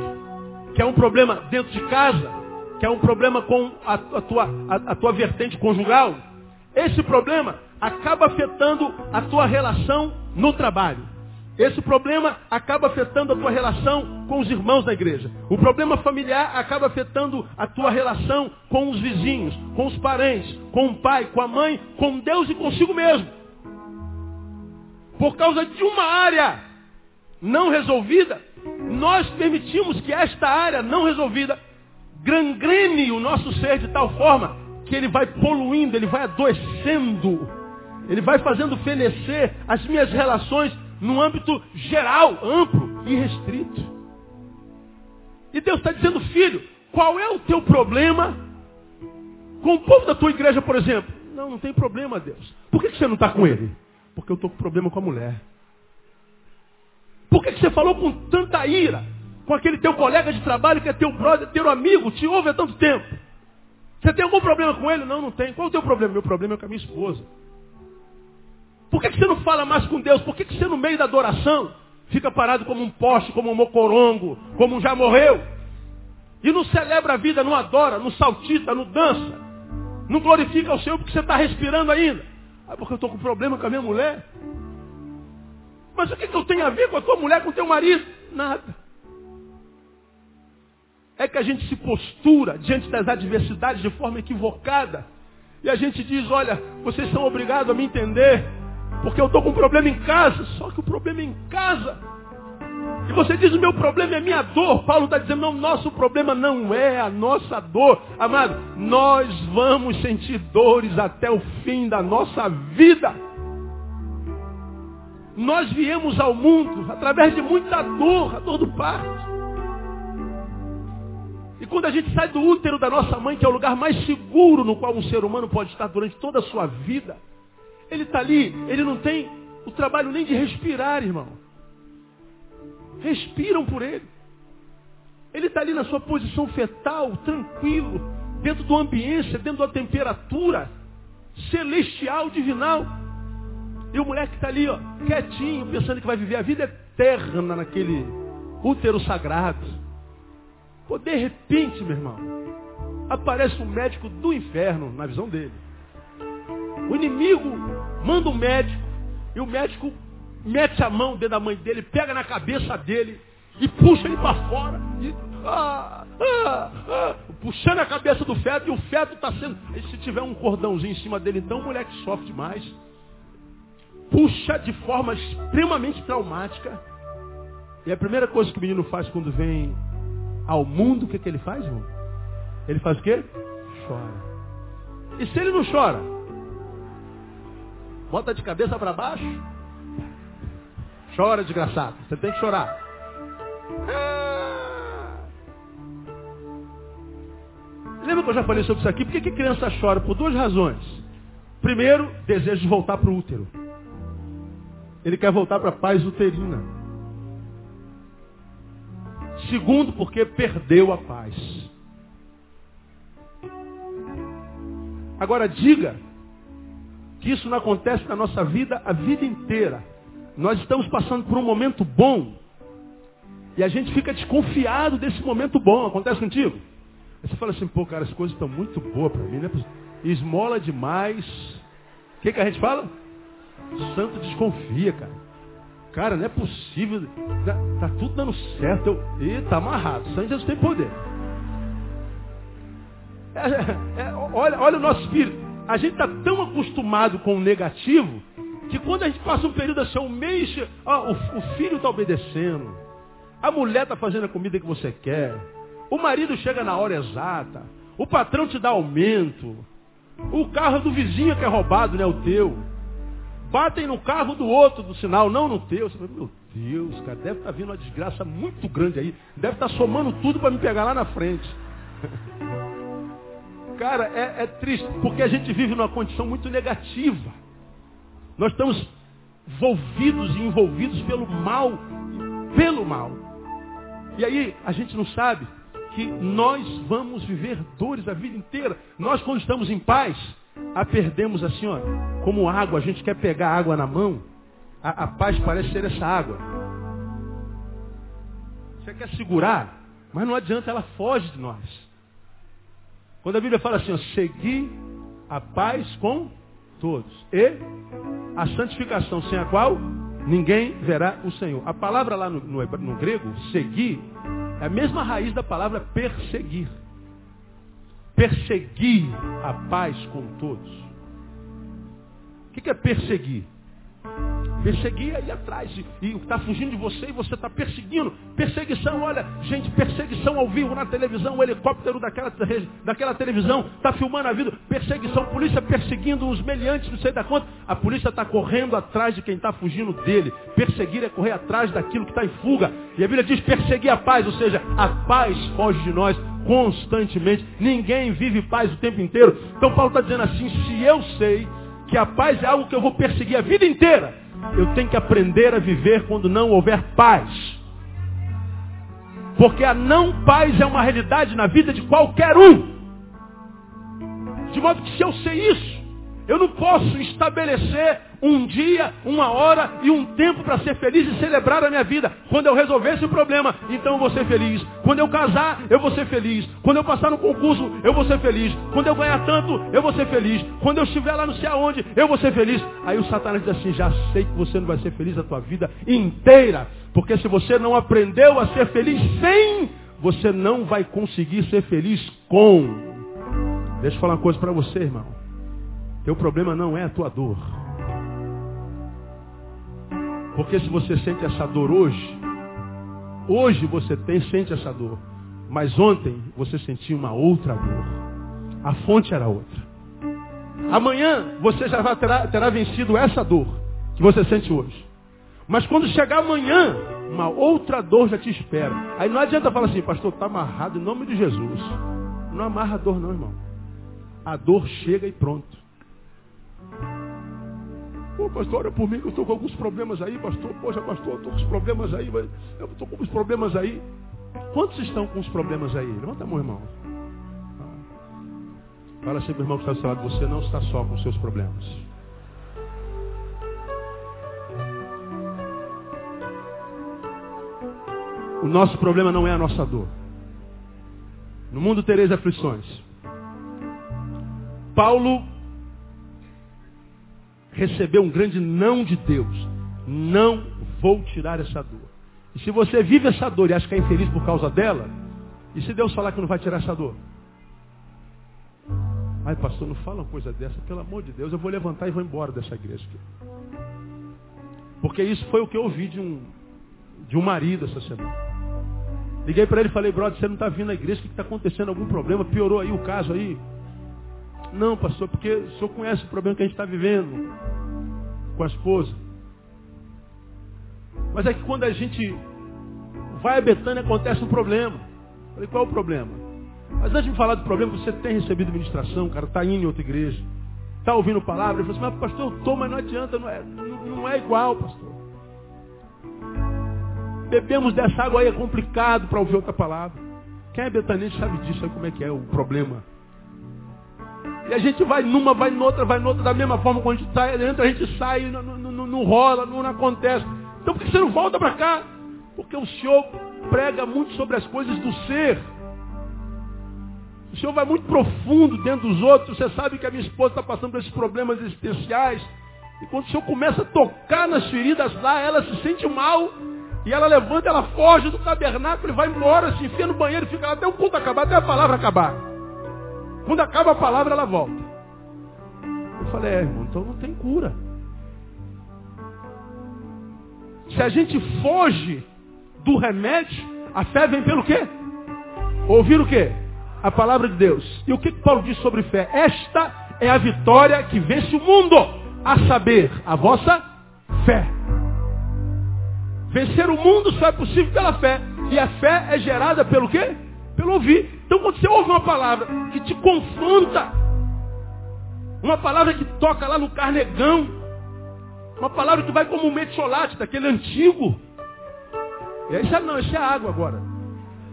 [SPEAKER 1] que é um problema dentro de casa, que é um problema com a, a tua, a, a tua vertente conjugal, esse problema acaba afetando a tua relação no trabalho. Esse problema acaba afetando a tua relação com os irmãos da igreja. O problema familiar acaba afetando a tua relação com os vizinhos, com os parentes, com o pai, com a mãe, com Deus e consigo mesmo. Por causa de uma área não resolvida, nós permitimos que esta área não resolvida gangrene o nosso ser de tal forma que ele vai poluindo, ele vai adoecendo, ele vai fazendo fenecer as minhas relações no âmbito geral, amplo e restrito. E Deus está dizendo, filho, qual é o teu problema com o povo da tua igreja, por exemplo? Não, não tem problema, Deus. Por que, você não está com ele? Porque eu estou com problema com a mulher. Por que, que você falou com tanta ira com aquele teu colega de trabalho que é teu brother, teu amigo, te ouve há tanto tempo? Você tem algum problema com ele? Não, não tem. Qual é o teu problema? Meu problema é com a minha esposa. Por que, que você não fala mais com Deus? Por que, que você no meio da adoração fica parado como um poste, como um mocorongo, como um já morreu? E não celebra a vida, não adora, não saltita, não dança, não glorifica o Senhor porque você está respirando ainda. Ah, porque eu estou com problema com a minha mulher. Mas o que, que eu tenho a ver com a tua mulher, com o teu marido? Nada. É que a gente se postura diante das adversidades de forma equivocada. E a gente diz, olha, vocês são obrigados a me entender. Porque eu estou com um problema em casa. Só que o problema é em casa. E você diz, o meu problema é minha dor. Paulo está dizendo, não, nosso problema não é a nossa dor. Amado, nós vamos sentir dores até o fim da nossa vida. Nós viemos ao mundo através de muita dor, a dor do parto. E quando a gente sai do útero da nossa mãe, que é o lugar mais seguro no qual um ser humano pode estar durante toda a sua vida, ele está ali, ele não tem o trabalho nem de respirar, irmão. Respiram por ele. Ele está ali na sua posição fetal, tranquilo, dentro do ambiente, dentro da temperatura celestial, divinal. E o moleque está ali, ó, quietinho, pensando que vai viver a vida eterna naquele útero sagrado. Pô, de repente, meu irmão, aparece um médico do inferno na visão dele. O inimigo manda um médico e o médico mete a mão dentro da mãe dele, pega na cabeça dele e puxa ele para fora. E, ah, ah, ah, puxando a cabeça do feto e o feto está sendo. E se tiver um cordãozinho em cima dele, então o moleque sofre demais. Puxa de forma extremamente traumática. E a primeira coisa que o menino faz quando vem ao mundo, o que, que ele faz, irmão? Ele faz o quê? Chora. E se ele não chora? Bota de cabeça para baixo. Chora, desgraçado. Você tem que chorar. Lembra que eu já falei sobre isso aqui? Por que, que criança chora? Por duas razões. Primeiro, desejo de voltar para o útero. Ele quer voltar para a paz uterina. Segundo, porque perdeu a paz. Agora diga isso não acontece na nossa vida a vida inteira. Nós estamos passando por um momento bom e a gente fica desconfiado desse momento bom. Acontece contigo? Aí você fala assim, pô, cara, as coisas estão muito boas para mim, né? Esmola demais. O que, que a gente fala? santo desconfia, cara. Cara, não é possível. Tá, tá tudo dando certo. Eu, e tá amarrado. Santo Jesus tem poder. É, é, olha, olha o nosso espírito. A gente está tão acostumado com o negativo que quando a gente passa um período assim, um mês, ó, o, o filho está obedecendo, a mulher está fazendo a comida que você quer, o marido chega na hora exata, o patrão te dá aumento, o carro do vizinho que é roubado não é o teu. Batem no carro do outro do sinal, não no teu. Você fala, meu Deus, cara, deve estar tá vindo uma desgraça muito grande aí. Deve estar tá somando tudo para me pegar lá na frente. Cara, é, é triste, porque a gente vive numa condição muito negativa. Nós estamos envolvidos e envolvidos pelo mal, pelo mal. E aí a gente não sabe que nós vamos viver dores a vida inteira. Nós quando estamos em paz, a perdemos assim, ó, como água. A gente quer pegar água na mão. A, a paz parece ser essa água. Você quer segurar, mas não adianta, ela foge de nós. Quando a Bíblia fala assim, ó, seguir a paz com todos. E a santificação sem a qual ninguém verá o Senhor. A palavra lá no, no, no grego, seguir, é a mesma raiz da palavra perseguir. Perseguir a paz com todos. O que é perseguir? Perseguir aí atrás. E está fugindo de você e você está perseguindo. Perseguição, olha, gente, perseguição ao vivo na televisão, o helicóptero daquela, daquela televisão está filmando a vida. Perseguição, polícia perseguindo os meliantes, não sei da conta. A polícia está correndo atrás de quem está fugindo dele. Perseguir é correr atrás daquilo que está em fuga. E a Bíblia diz perseguir a paz, ou seja, a paz foge de nós constantemente. Ninguém vive paz o tempo inteiro. Então Paulo está dizendo assim, se eu sei que a paz é algo que eu vou perseguir a vida inteira, eu tenho que aprender a viver quando não houver paz. Porque a não paz é uma realidade na vida de qualquer um. De modo que se eu sei isso, eu não posso estabelecer um dia, uma hora e um tempo para ser feliz e celebrar a minha vida. Quando eu resolver esse problema, então eu vou ser feliz. Quando eu casar, eu vou ser feliz. Quando eu passar no concurso, eu vou ser feliz. Quando eu ganhar tanto, eu vou ser feliz. Quando eu estiver lá não sei aonde, eu vou ser feliz. Aí o Satanás diz assim, já sei que você não vai ser feliz a tua vida inteira. Porque se você não aprendeu a ser feliz sem, você não vai conseguir ser feliz com. Deixa eu falar uma coisa para você, irmão. Teu problema não é a tua dor. Porque se você sente essa dor hoje, hoje você tem, sente essa dor. Mas ontem você sentia uma outra dor. A fonte era outra. Amanhã você já terá, terá vencido essa dor que você sente hoje. Mas quando chegar amanhã, uma outra dor já te espera. Aí não adianta falar assim, pastor, está amarrado em nome de Jesus. Não amarra a dor não, irmão. A dor chega e pronto. Pô, pastor, olha por mim que eu estou com alguns problemas aí, pastor. Poxa, pastor, eu estou com os problemas aí. Eu estou com os problemas aí. Quantos estão com os problemas aí? Levanta a mão, irmão. Fala sempre, irmão, que está do seu lado. Você não está só com os seus problemas. O nosso problema não é a nossa dor. No mundo tereis aflições. Paulo recebeu um grande não de Deus. Não vou tirar essa dor. E se você vive essa dor e acha que é infeliz por causa dela, e se Deus falar que não vai tirar essa dor? Ai, pastor, não fala uma coisa dessa, pelo amor de Deus, eu vou levantar e vou embora dessa igreja aqui. Porque isso foi o que eu ouvi de um, de um marido essa semana. Liguei para ele e falei, brother, você não está vindo à igreja, o que está acontecendo? Algum problema? Piorou aí o caso aí? Não, pastor, porque o senhor conhece o problema que a gente está vivendo com a esposa. Mas é que quando a gente vai a Betânia acontece um problema. Eu falei, qual é o problema? Mas antes de me falar do problema, você tem recebido ministração, cara, está indo em outra igreja, está ouvindo palavra. Ele falou assim, mas pastor, eu estou, mas não adianta, não é, não é igual, pastor. Bebemos dessa água aí é complicado para ouvir outra palavra. Quem é betanense sabe disso, sabe como é que é o problema E a gente vai numa, vai noutra, vai noutra, da mesma forma, quando a gente sai, entra, a gente sai, não, não, não, não rola, não, acontece. Então por que você não volta para cá? Porque o Senhor prega muito sobre as coisas do ser. O Senhor vai muito profundo dentro dos outros. Você sabe que a minha esposa está passando por esses problemas existenciais. E quando o Senhor começa a tocar nas feridas lá, ela se sente mal. E ela levanta, ela foge do tabernáculo e vai embora, se enfia no banheiro fica lá até o culto acabar, até a palavra acabar. Quando acaba a palavra, ela volta. Eu falei, é, irmão, então não tem cura. Se a gente foge do remédio, a fé vem pelo quê? Ouvir o quê? A palavra de Deus. E o que Paulo diz sobre fé? Esta é a vitória que vence o mundo, a saber, a vossa fé. Vencer o mundo só é possível pela fé. E a fé é gerada pelo quê? Pelo ouvir. Então quando você ouve uma palavra que te confronta, uma palavra que toca lá no carnegão, uma palavra que vai como um metiolate daquele antigo. E aí isso não, isso é água agora.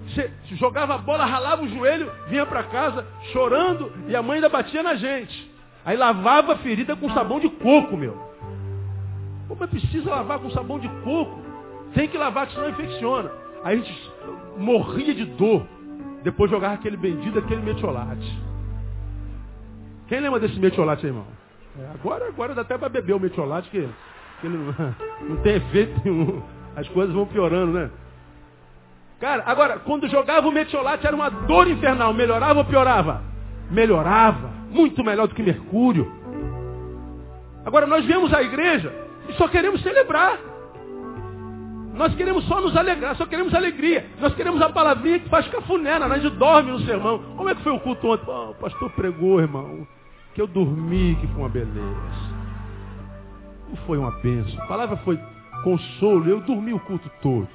[SPEAKER 1] Você jogava a bola, ralava o joelho, vinha para casa chorando e a mãe ainda batia na gente. Aí lavava a ferida com sabão de coco, meu. Como é precisa lavar com sabão de coco? Tem que lavar, que senão infecciona. Aí a gente morria de dor. Depois jogava aquele bendito, aquele metiolate. Quem lembra desse metiolate irmão? É, agora, agora dá até para beber o metiolate, que, que não, não tem efeito nenhum. As coisas vão piorando, né? Cara, agora, quando jogava o metiolate era uma dor infernal. Melhorava ou piorava? Melhorava. Muito melhor do que mercúrio. Agora, nós viemos à igreja e só queremos celebrar. Nós queremos só nos alegrar, só queremos alegria. Nós queremos a palavrinha que faz cafuné, a gente dorme no sermão. Como é que foi o culto ontem? Oh, o pastor pregou, irmão, que eu dormi, que foi uma beleza. Não foi uma bênção. A palavra foi consolo, eu dormi o culto todo.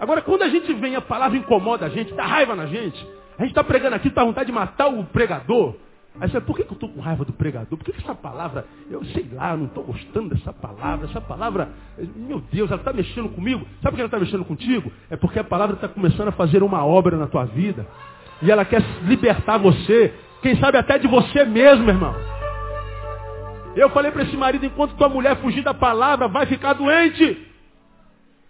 [SPEAKER 1] Agora, quando a gente vem, a palavra incomoda a gente, dá raiva na gente. A gente está pregando aqui, está vontade de matar o pregador. Aí você, por que, que eu estou com raiva do pregador? Por que, que essa palavra, eu sei lá, não estou gostando dessa palavra. Essa palavra, meu Deus, ela está mexendo comigo. Sabe por que ela está mexendo contigo? É porque a palavra está começando a fazer uma obra na tua vida. E ela quer libertar você. Quem sabe até de você mesmo, irmão. Eu falei para esse marido, enquanto tua mulher fugir da palavra, vai ficar doente.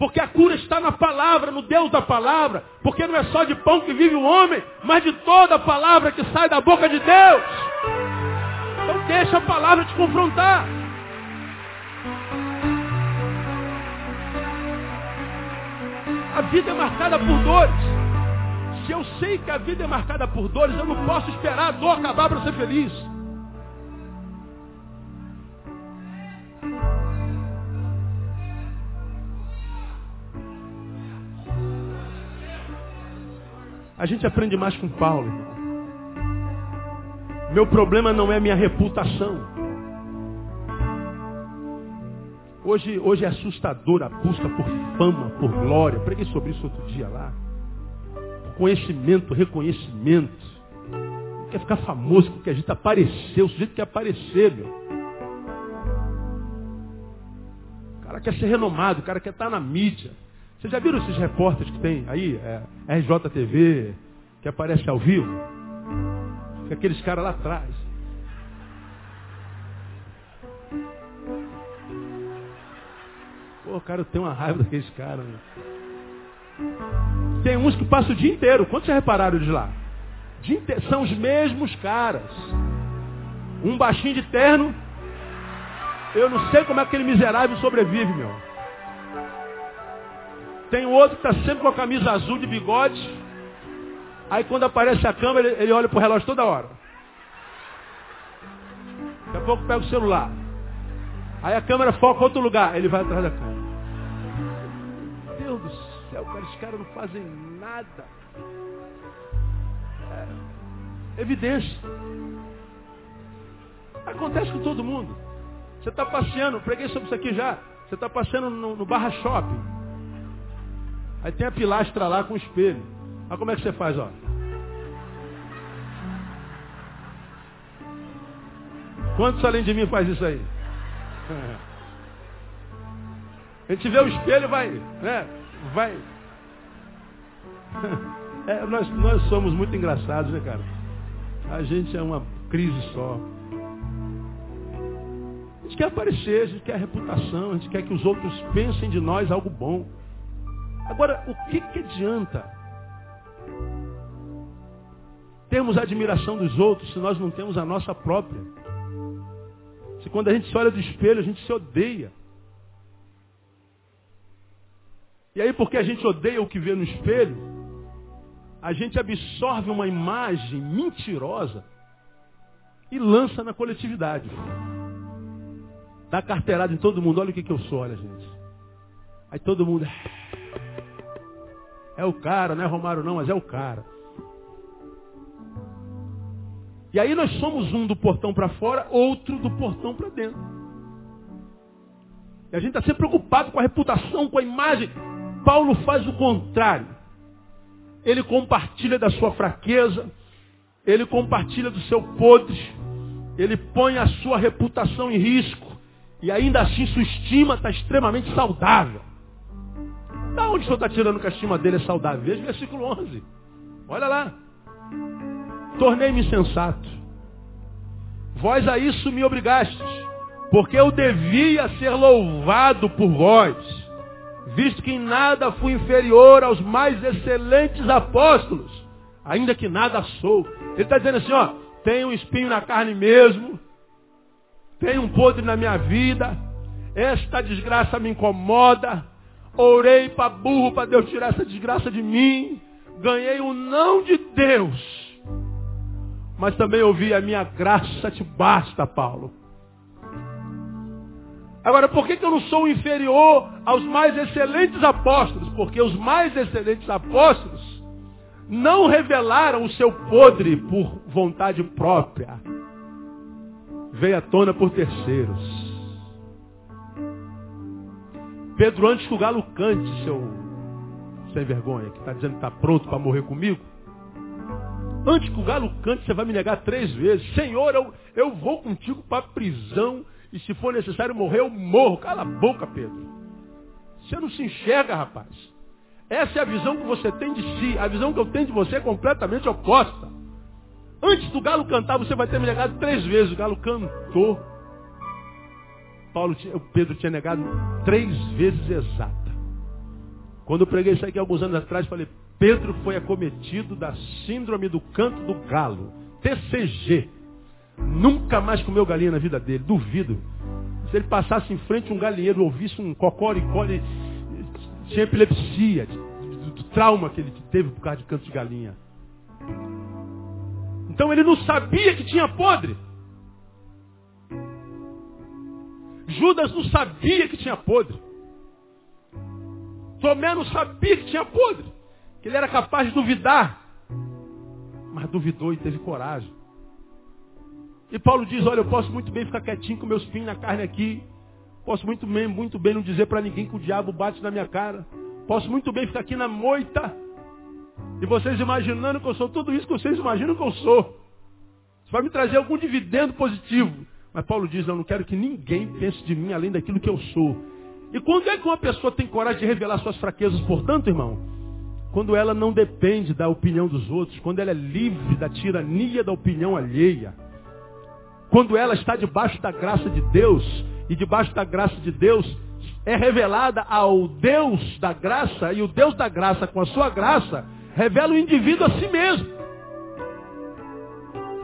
[SPEAKER 1] Porque a cura está na palavra, no Deus da palavra. Porque não é só de pão que vive o homem, mas de toda a palavra que sai da boca de Deus. Então deixa a palavra te confrontar. A vida é marcada por dores. Se eu sei que a vida é marcada por dores, eu não posso esperar a dor acabar para ser feliz. A gente aprende mais com Paulo. Meu problema não é minha reputação. Hoje, hoje é assustadora a busca por fama, por glória. Preguei sobre isso outro dia lá. Conhecimento, reconhecimento. Quer ficar famoso porque a gente apareceu. O sujeito quer aparecer, meu. O cara quer ser renomado, o cara quer estar na mídia. Vocês já viram esses repórteres que tem aí? É, RJTV, que aparece ao vivo? Aqueles caras lá atrás. Pô, cara, eu tenho uma raiva daqueles caras. Né? Tem uns que passam o dia inteiro. Quantos já repararam de lá? São os mesmos caras. Um baixinho de terno. Eu não sei como é que aquele miserável sobrevive, meu. Tem outro que está sempre com a camisa azul de bigode. Aí quando aparece a câmera, ele, ele olha para o relógio toda hora. Daqui a pouco pega o celular. Aí a câmera foca em outro lugar. Ele vai atrás da câmera. Deus do céu, cara, esses caras não fazem nada. É, evidência. Acontece com todo mundo. Você está passeando, preguei sobre isso aqui já. Você está passeando no, no Barra Shopping. Aí tem a pilastra lá com o espelho. Olha como é que você faz, ó. Quantos além de mim faz isso aí? A gente vê o espelho vai, né? Vai. É, nós, nós somos muito engraçados, né, cara? A gente é uma crise só. A gente quer aparecer, a gente quer reputação, a gente quer que os outros pensem de nós algo bom. Agora, o que, que adianta termos a admiração dos outros se nós não temos a nossa própria? Se quando a gente se olha do espelho, a gente se odeia. E aí, porque a gente odeia o que vê no espelho, a gente absorve uma imagem mentirosa e lança na coletividade. Dá carteirada em todo mundo. Olha o que, que eu sou, olha, gente. Aí todo mundo. É o cara, não é Romário não, mas é o cara. E aí nós somos um do portão para fora, outro do portão para dentro. E a gente está sempre preocupado com a reputação, com a imagem. Paulo faz o contrário. Ele compartilha da sua fraqueza, ele compartilha do seu podre, ele põe a sua reputação em risco, e ainda assim sua estima está extremamente saudável. Da onde o senhor está tirando que a estima dele é saudável? Veja o versículo 11. Olha lá. Tornei-me insensato. Vós a isso me obrigastes, porque eu devia ser louvado por vós visto que em nada fui inferior aos mais excelentes apóstolos, ainda que nada sou. Ele está dizendo assim, ó, tem um espinho na carne mesmo, tem um podre na minha vida, esta desgraça me incomoda, orei para burro para Deus tirar essa desgraça de mim, ganhei o não de Deus, mas também ouvi a minha graça te basta, Paulo. Agora, por que, que eu não sou inferior aos mais excelentes apóstolos? Porque os mais excelentes apóstolos não revelaram o seu podre por vontade própria. Veio à tona por terceiros. Pedro, antes que o galo cante, seu sem vergonha, que está dizendo que está pronto para morrer comigo, antes que o galo cante, você vai me negar três vezes. Senhor, eu, eu vou contigo para a prisão e se for necessário morrer, eu morro. Cala a boca, Pedro. Você não se enxerga, rapaz. Essa é a visão que você tem de si. A visão que eu tenho de você é completamente oposta. Antes do galo cantar, você vai ter me negado três vezes. O galo cantou. Paulo, o Pedro tinha negado três vezes exata. Quando eu preguei isso aqui alguns anos atrás, falei, Pedro foi acometido da síndrome do canto do galo. TCG. Nunca mais comeu galinha na vida dele, duvido. Se ele passasse em frente a um galinheiro, ouvisse um cocoricó, ele tinha epilepsia, do, trauma que ele teve por causa de canto de galinha. Então ele não sabia que tinha podre. Judas não sabia que tinha podre. Tomé não sabia que tinha podre. Que ele era capaz de duvidar. Mas duvidou e teve coragem. E Paulo diz, olha, eu posso muito bem ficar quietinho com meus pinhos na carne aqui. Posso muito bem, muito bem não dizer para ninguém que o diabo bate na minha cara. Posso muito bem ficar aqui na moita. E vocês imaginando que eu sou tudo isso que vocês imaginam que eu sou. Isso vai me trazer algum dividendo positivo. Mas Paulo diz, eu não quero que ninguém pense de mim além daquilo que eu sou. E quando é que uma pessoa tem coragem de revelar suas fraquezas, portanto, irmão? Quando ela não depende da opinião dos outros, quando ela é livre da tirania da opinião alheia. Quando ela está debaixo da graça de Deus, e debaixo da graça de Deus é revelada ao Deus da graça, e o Deus da graça, com a sua graça, revela o indivíduo a si mesmo.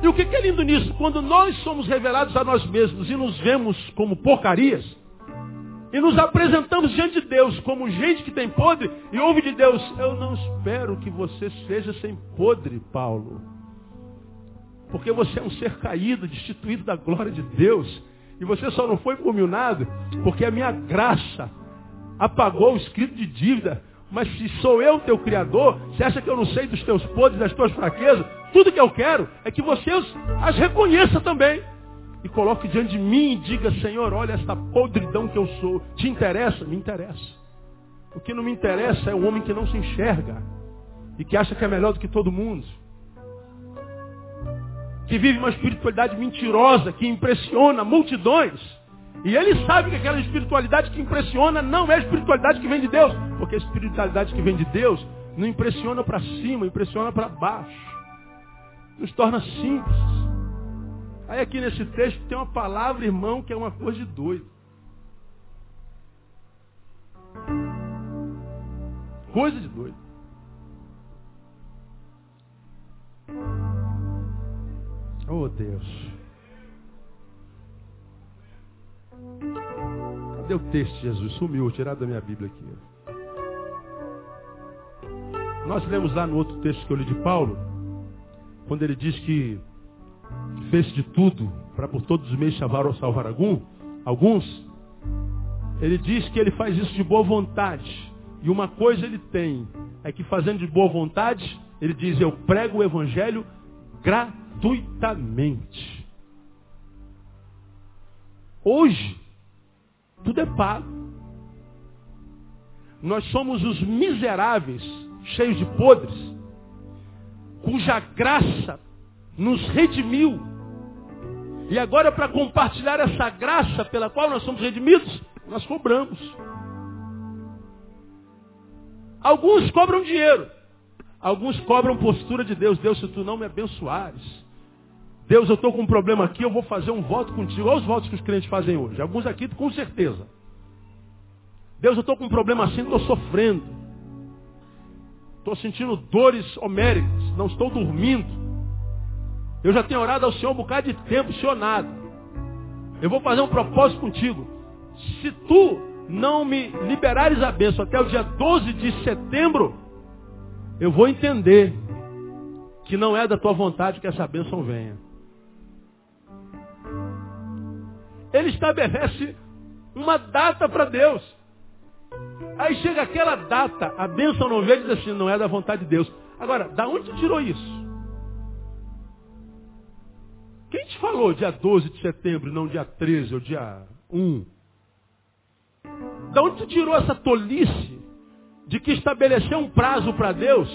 [SPEAKER 1] E o que é lindo nisso? Quando nós somos revelados a nós mesmos e nos vemos como porcarias, e nos apresentamos diante de Deus como gente que tem podre, e ouve de Deus, eu não espero que você seja sem podre, Paulo. Porque você é um ser caído, destituído da glória de Deus. E você só não foi fulminado porque a minha graça apagou o escrito de dívida. Mas se sou eu teu Criador, você acha que eu não sei dos teus podres, das tuas fraquezas? Tudo que eu quero é que você as reconheça também. E coloque diante de mim e diga, Senhor, olha esta podridão que eu sou. Te interessa? Me interessa. O que não me interessa é o homem que não se enxerga e que acha que é melhor do que todo mundo que vive uma espiritualidade mentirosa, que impressiona multidões. E ele sabe que aquela espiritualidade que impressiona não é a espiritualidade que vem de Deus. Porque a espiritualidade que vem de Deus não impressiona para cima, impressiona para baixo. nos torna simples. Aí aqui nesse texto tem uma palavra, irmão, que é uma coisa de doido. Coisa de doido. Oh Deus. Cadê o texto, Jesus? Sumiu, tirado da minha Bíblia aqui. Nós lemos lá no outro texto que eu li de Paulo, quando ele diz que fez de tudo para por todos os meios salvar ou salvar algum, alguns, ele diz que ele faz isso de boa vontade. E uma coisa ele tem, é que fazendo de boa vontade, ele diz, eu prego o evangelho gratuitamente. Hoje, tudo é pago. Nós somos os miseráveis, cheios de podres, cuja graça nos redimiu. E agora, para compartilhar essa graça pela qual nós somos redimidos, nós cobramos. Alguns cobram dinheiro. Alguns cobram postura de Deus. Deus, se tu não me abençoares. Deus, eu estou com um problema aqui, eu vou fazer um voto contigo. Olha os votos que os crentes fazem hoje. Alguns aqui com certeza. Deus, eu estou com um problema assim, estou sofrendo. Estou sentindo dores homéricas, não estou dormindo. Eu já tenho orado ao Senhor um bocado de tempo, Senhor nada. Eu vou fazer um propósito contigo. Se tu não me liberares a bênção até o dia 12 de setembro, eu vou entender que não é da tua vontade que essa bênção venha. Ele estabelece uma data para Deus. Aí chega aquela data, a bênção não vem e diz assim, não é da vontade de Deus. Agora, da onde tirou isso? Quem te falou dia 12 de setembro, não dia 13 ou dia 1? Da onde tu tirou essa tolice de que estabelecer um prazo para Deus,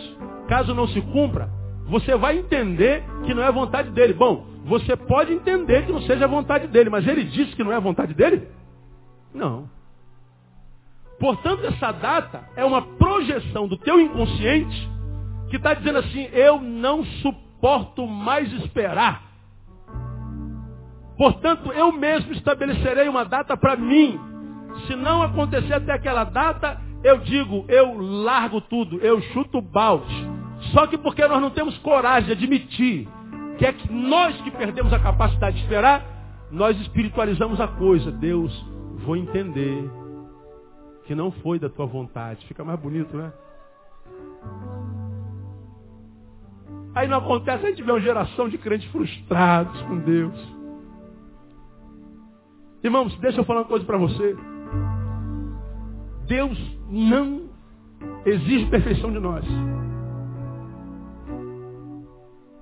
[SPEAKER 1] caso não se cumpra, você vai entender que não é vontade dele. Bom, você pode entender que não seja vontade dele, mas ele disse que não é vontade dele? Não. Portanto, essa data é uma projeção do teu inconsciente que está dizendo assim, eu não suporto mais esperar. Portanto, eu mesmo estabelecerei uma data para mim. Se não acontecer até aquela data, eu digo, eu largo tudo, eu chuto o balde. Só que porque nós não temos coragem de admitir que é que nós que perdemos a capacidade de esperar, nós espiritualizamos a coisa. Deus, vou entender que não foi da tua vontade. Fica mais bonito, né? Aí não acontece, a gente vê uma geração de crentes frustrados com Deus. Irmãos, deixa eu falar uma coisa para você. Deus não exige perfeição de nós.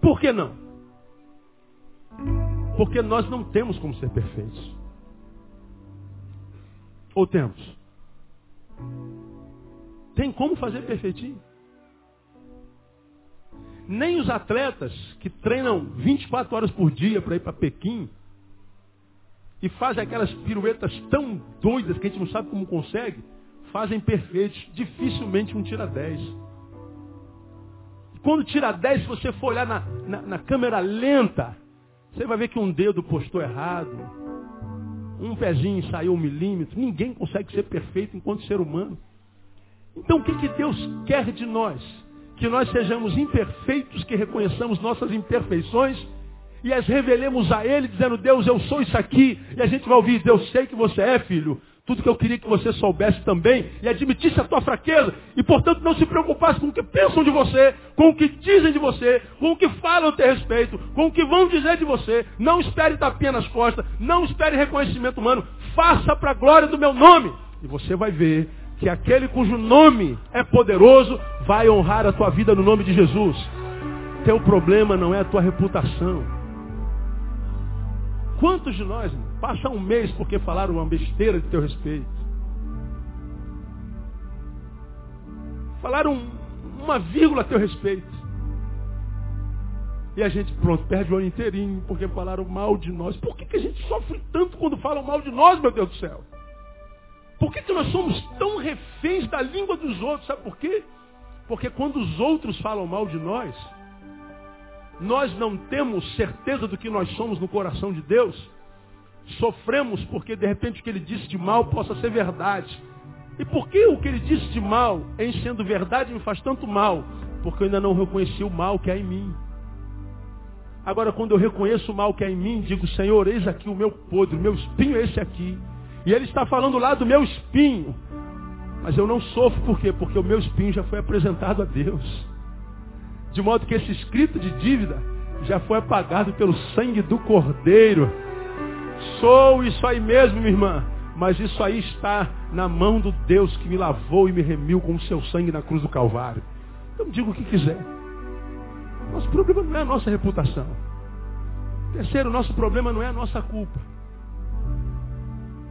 [SPEAKER 1] Por que não? Porque nós não temos como ser perfeitos. Ou temos? Tem como fazer perfeitinho? Nem os atletas que treinam 24 horas por dia para ir para Pequim e fazem aquelas piruetas tão doidas que a gente não sabe como consegue, fazem perfeitos. Dificilmente um tira 10. Quando tira 10, se você for olhar na, na, na câmera lenta, você vai ver que um dedo postou errado, um pezinho saiu um milímetro. Ninguém consegue ser perfeito enquanto ser humano. Então o que, que Deus quer de nós? Que nós sejamos imperfeitos, que reconheçamos nossas imperfeições e as revelemos a Ele, dizendo, Deus, eu sou isso aqui. E a gente vai ouvir, Deus, sei que você é, filho. Tudo que eu queria que você soubesse também e admitisse a tua fraqueza. E, portanto, não se preocupasse com o que pensam de você, com o que dizem de você, com o que falam a respeito, com o que vão dizer de você. Não espere tapinha nas costas, não espere reconhecimento humano. Faça para a glória do meu nome. E você vai ver que aquele cujo nome é poderoso vai honrar a tua vida no nome de Jesus. Teu problema não é a tua reputação. Quantos de nós passam um mês porque falaram uma besteira de teu respeito? Falaram uma vírgula a teu respeito. E a gente, pronto, perde o ano inteirinho porque falaram mal de nós. Por que, que a gente sofre tanto quando falam mal de nós, meu Deus do céu? Por que, que nós somos tão reféns da língua dos outros? Sabe por quê? Porque quando os outros falam mal de nós, nós não temos certeza do que nós somos no coração de Deus, sofremos porque de repente o que ele disse de mal possa ser verdade. E por que o que ele disse de mal, em sendo verdade, me faz tanto mal? Porque eu ainda não reconheci o mal que há em mim. Agora, quando eu reconheço o mal que há em mim, digo, Senhor, eis aqui o meu podre, o meu espinho é esse aqui. E ele está falando lá do meu espinho. Mas eu não sofro por quê? Porque o meu espinho já foi apresentado a Deus. De modo que esse escrito de dívida já foi apagado pelo sangue do Cordeiro. Sou isso aí mesmo, minha irmã. Mas isso aí está na mão do Deus que me lavou e me remiu com o seu sangue na cruz do Calvário. Então diga o que quiser. Nosso problema não é a nossa reputação. Terceiro, nosso problema não é a nossa culpa.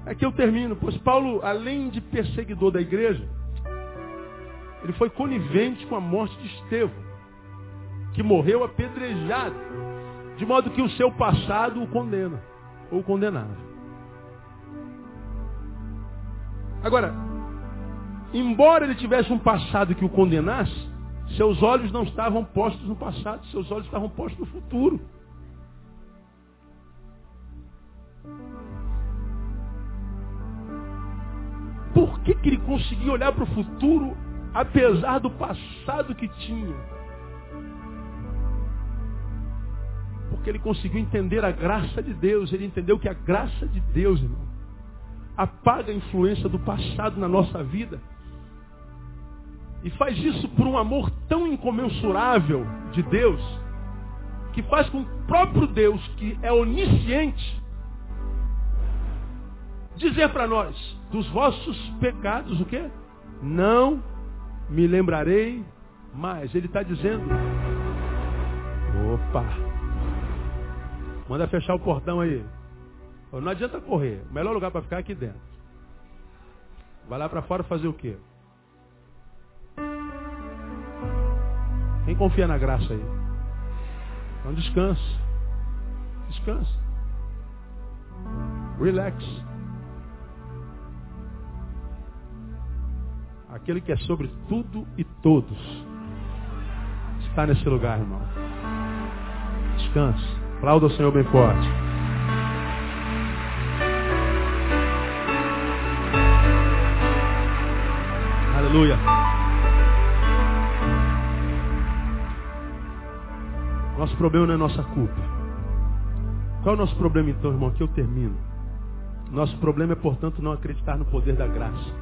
[SPEAKER 1] Aqui eu termino, pois Paulo, além de perseguidor da igreja, ele foi conivente com a morte de Estevão que morreu apedrejado, de modo que o seu passado o condena, ou condenava. Agora, embora ele tivesse um passado que o condenasse, seus olhos não estavam postos no passado, seus olhos estavam postos no futuro. Por que, que ele conseguia olhar para o futuro, apesar do passado que tinha? Porque ele conseguiu entender a graça de Deus. Ele entendeu que a graça de Deus, irmão, apaga a influência do passado na nossa vida. E faz isso por um amor tão incomensurável de Deus, que faz com o próprio Deus, que é onisciente, dizer para nós, dos vossos pecados, o quê? Não me lembrarei mais. Ele está dizendo, opa, Manda fechar o portão aí. Não adianta correr. O melhor lugar para ficar é aqui dentro. Vai lá para fora fazer o quê? Quem confia na graça aí? Então descanse. Descanse. Relax. Aquele que é sobre tudo e todos está nesse lugar, irmão. Descanse. Aplauda o Senhor bem forte. Aleluia. Nosso problema não é nossa culpa. Qual é o nosso problema então, irmão? Aqui eu termino. Nosso problema é, portanto, não acreditar no poder da graça.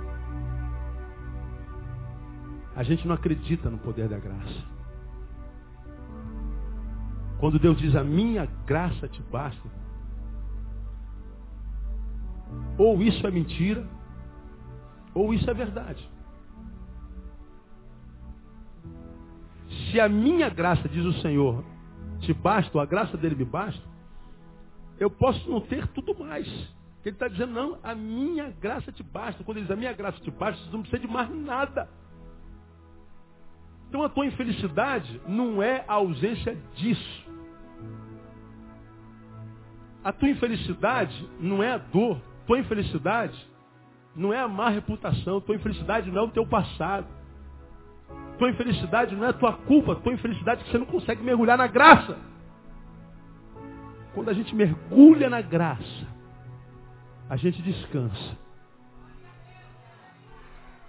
[SPEAKER 1] A gente não acredita no poder da graça. Quando Deus diz a minha graça te basta, ou isso é mentira, ou isso é verdade. Se a minha graça, diz o Senhor, te basta, ou a graça dele me basta, eu posso não ter tudo mais. Ele está dizendo, não, a minha graça te basta. Quando ele diz a minha graça te basta, você não precisa de mais nada. Então a tua infelicidade não é a ausência disso. A tua infelicidade não é a dor. Tua infelicidade não é a má reputação. Tua infelicidade não é o teu passado. Tua infelicidade não é a tua culpa. Tua infelicidade é que você não consegue mergulhar na graça. Quando a gente mergulha na graça, a gente descansa.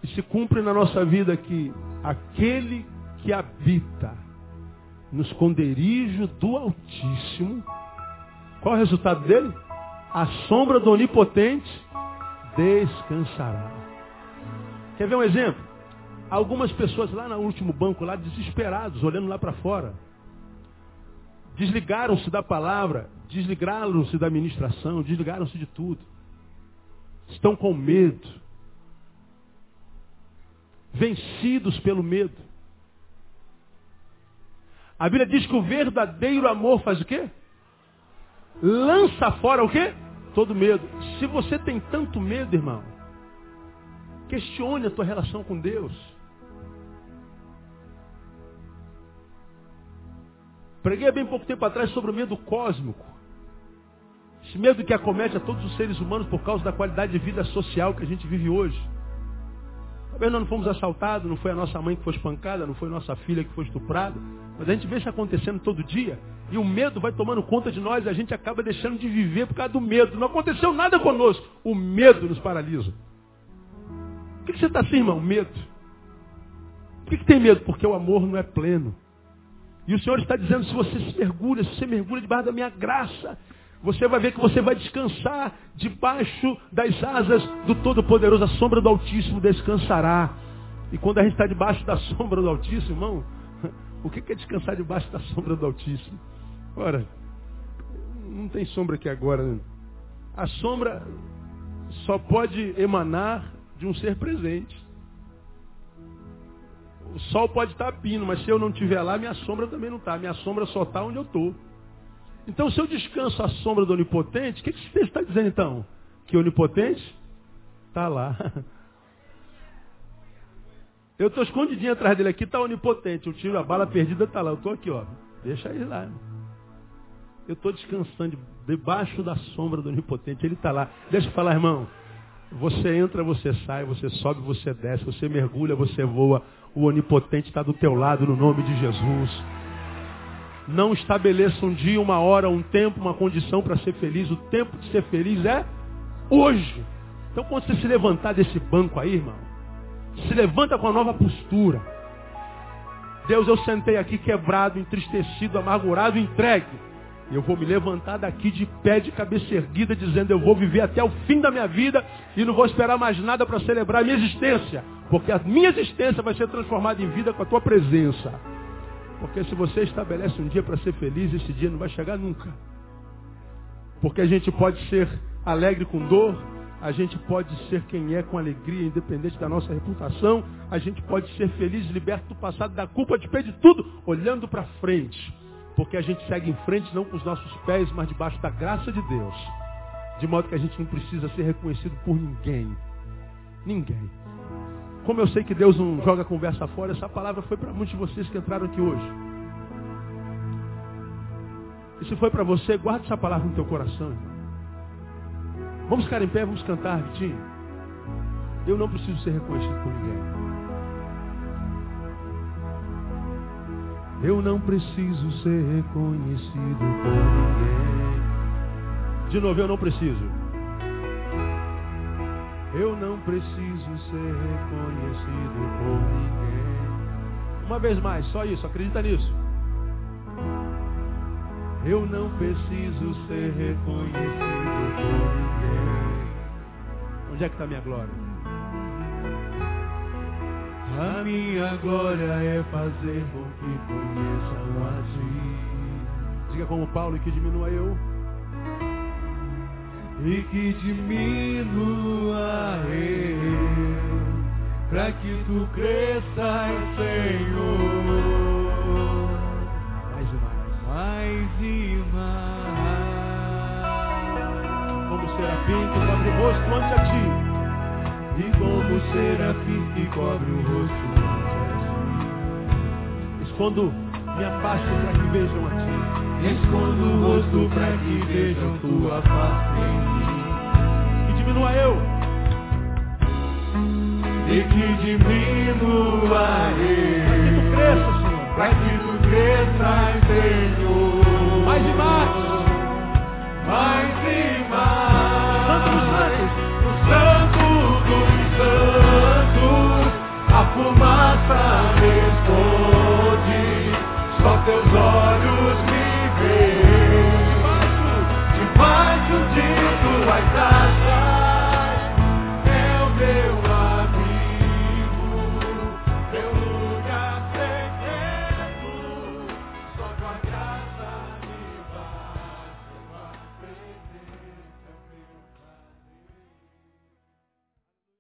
[SPEAKER 1] E se cumpre na nossa vida que aquele que habita no esconderijo do Altíssimo qual o resultado dele? A sombra do onipotente descansará. Quer ver um exemplo? Algumas pessoas lá no último banco, lá desesperados, olhando lá para fora. Desligaram-se da palavra, desligaram-se da ministração, desligaram-se de tudo. Estão com medo. Vencidos pelo medo. A Bíblia diz que o verdadeiro amor faz o quê? Lança fora o quê? Todo medo. Se você tem tanto medo, irmão, questione a tua relação com Deus. Preguei bem pouco tempo atrás sobre o medo cósmico. Esse medo que acomete a todos os seres humanos por causa da qualidade de vida social que a gente vive hoje. Talvez nós não fomos assaltados, não foi a nossa mãe que foi espancada, não foi nossa filha que foi estuprada. Mas a gente vê isso acontecendo todo dia. E o medo vai tomando conta de nós e a gente acaba deixando de viver por causa do medo. Não aconteceu nada conosco. O medo nos paralisa. Por que você está assim, irmão? Medo. Por que, que tem medo? Porque o amor não é pleno. E o Senhor está dizendo, se você se mergulha, se você mergulha debaixo da minha graça, você vai ver que você vai descansar debaixo das asas do Todo-Poderoso. A sombra do Altíssimo descansará. E quando a gente está debaixo da sombra do Altíssimo, irmão, o que é descansar debaixo da sombra do Altíssimo? Ora, não tem sombra aqui agora. Né? A sombra só pode emanar de um ser presente. O sol pode estar pino, mas se eu não estiver lá, minha sombra também não está. Minha sombra só está onde eu estou. Então, se eu descanso à sombra do onipotente, o que, que você está dizendo então? Que o onipotente está lá. Eu estou escondidinho atrás dele aqui, está onipotente. O tiro, a bala perdida está lá. Eu estou aqui, ó. Deixa ele lá. Eu estou descansando debaixo da sombra do onipotente. Ele está lá. Deixa eu falar, irmão. Você entra, você sai, você sobe, você desce, você mergulha, você voa. O onipotente está do teu lado no nome de Jesus. Não estabeleça um dia, uma hora, um tempo, uma condição para ser feliz. O tempo de ser feliz é hoje. Então quando você se levantar desse banco aí, irmão, se levanta com a nova postura. Deus, eu sentei aqui quebrado, entristecido, amargurado, entregue. Eu vou me levantar daqui de pé, de cabeça erguida, dizendo: Eu vou viver até o fim da minha vida e não vou esperar mais nada para celebrar a minha existência. Porque a minha existência vai ser transformada em vida com a tua presença. Porque se você estabelece um dia para ser feliz, esse dia não vai chegar nunca. Porque a gente pode ser alegre com dor, a gente pode ser quem é com alegria, independente da nossa reputação, a gente pode ser feliz, liberto do passado, da culpa, de pé de tudo, olhando para frente. Porque a gente segue em frente não com os nossos pés, mas debaixo da graça de Deus. De modo que a gente não precisa ser reconhecido por ninguém. Ninguém. Como eu sei que Deus não joga conversa fora, essa palavra foi para muitos de vocês que entraram aqui hoje. E se foi para você, guarde essa palavra no teu coração. Irmão. Vamos ficar em pé, vamos cantar, Vitinho. Eu não preciso ser reconhecido por ninguém. Eu não preciso ser reconhecido por ninguém. De novo, eu não preciso. Eu não preciso ser reconhecido por ninguém. Uma vez mais, só isso, acredita nisso. Eu não preciso ser reconhecido por ninguém. Onde é que está minha glória? A minha glória é fazer com que conheçam a ti. Diga como Paulo que diminua eu e que diminua eu, para que tu cresças, Senhor. Mais e mais, mais e mais. Como serafim que cobre o rosto ante a ti, e como serafim que cobre o rosto ante a ti. Escondo minha face para que vejam a ti. Escondo o rosto para que vejam tua face em mim. E diminua eu. E que diminua eu. Para que tu
[SPEAKER 2] cresças, Senhor.
[SPEAKER 1] Mais e mais.
[SPEAKER 2] Mais e
[SPEAKER 1] mais. O santo
[SPEAKER 2] dos santos.
[SPEAKER 1] A fumaça responde. Só teus olhos me like that.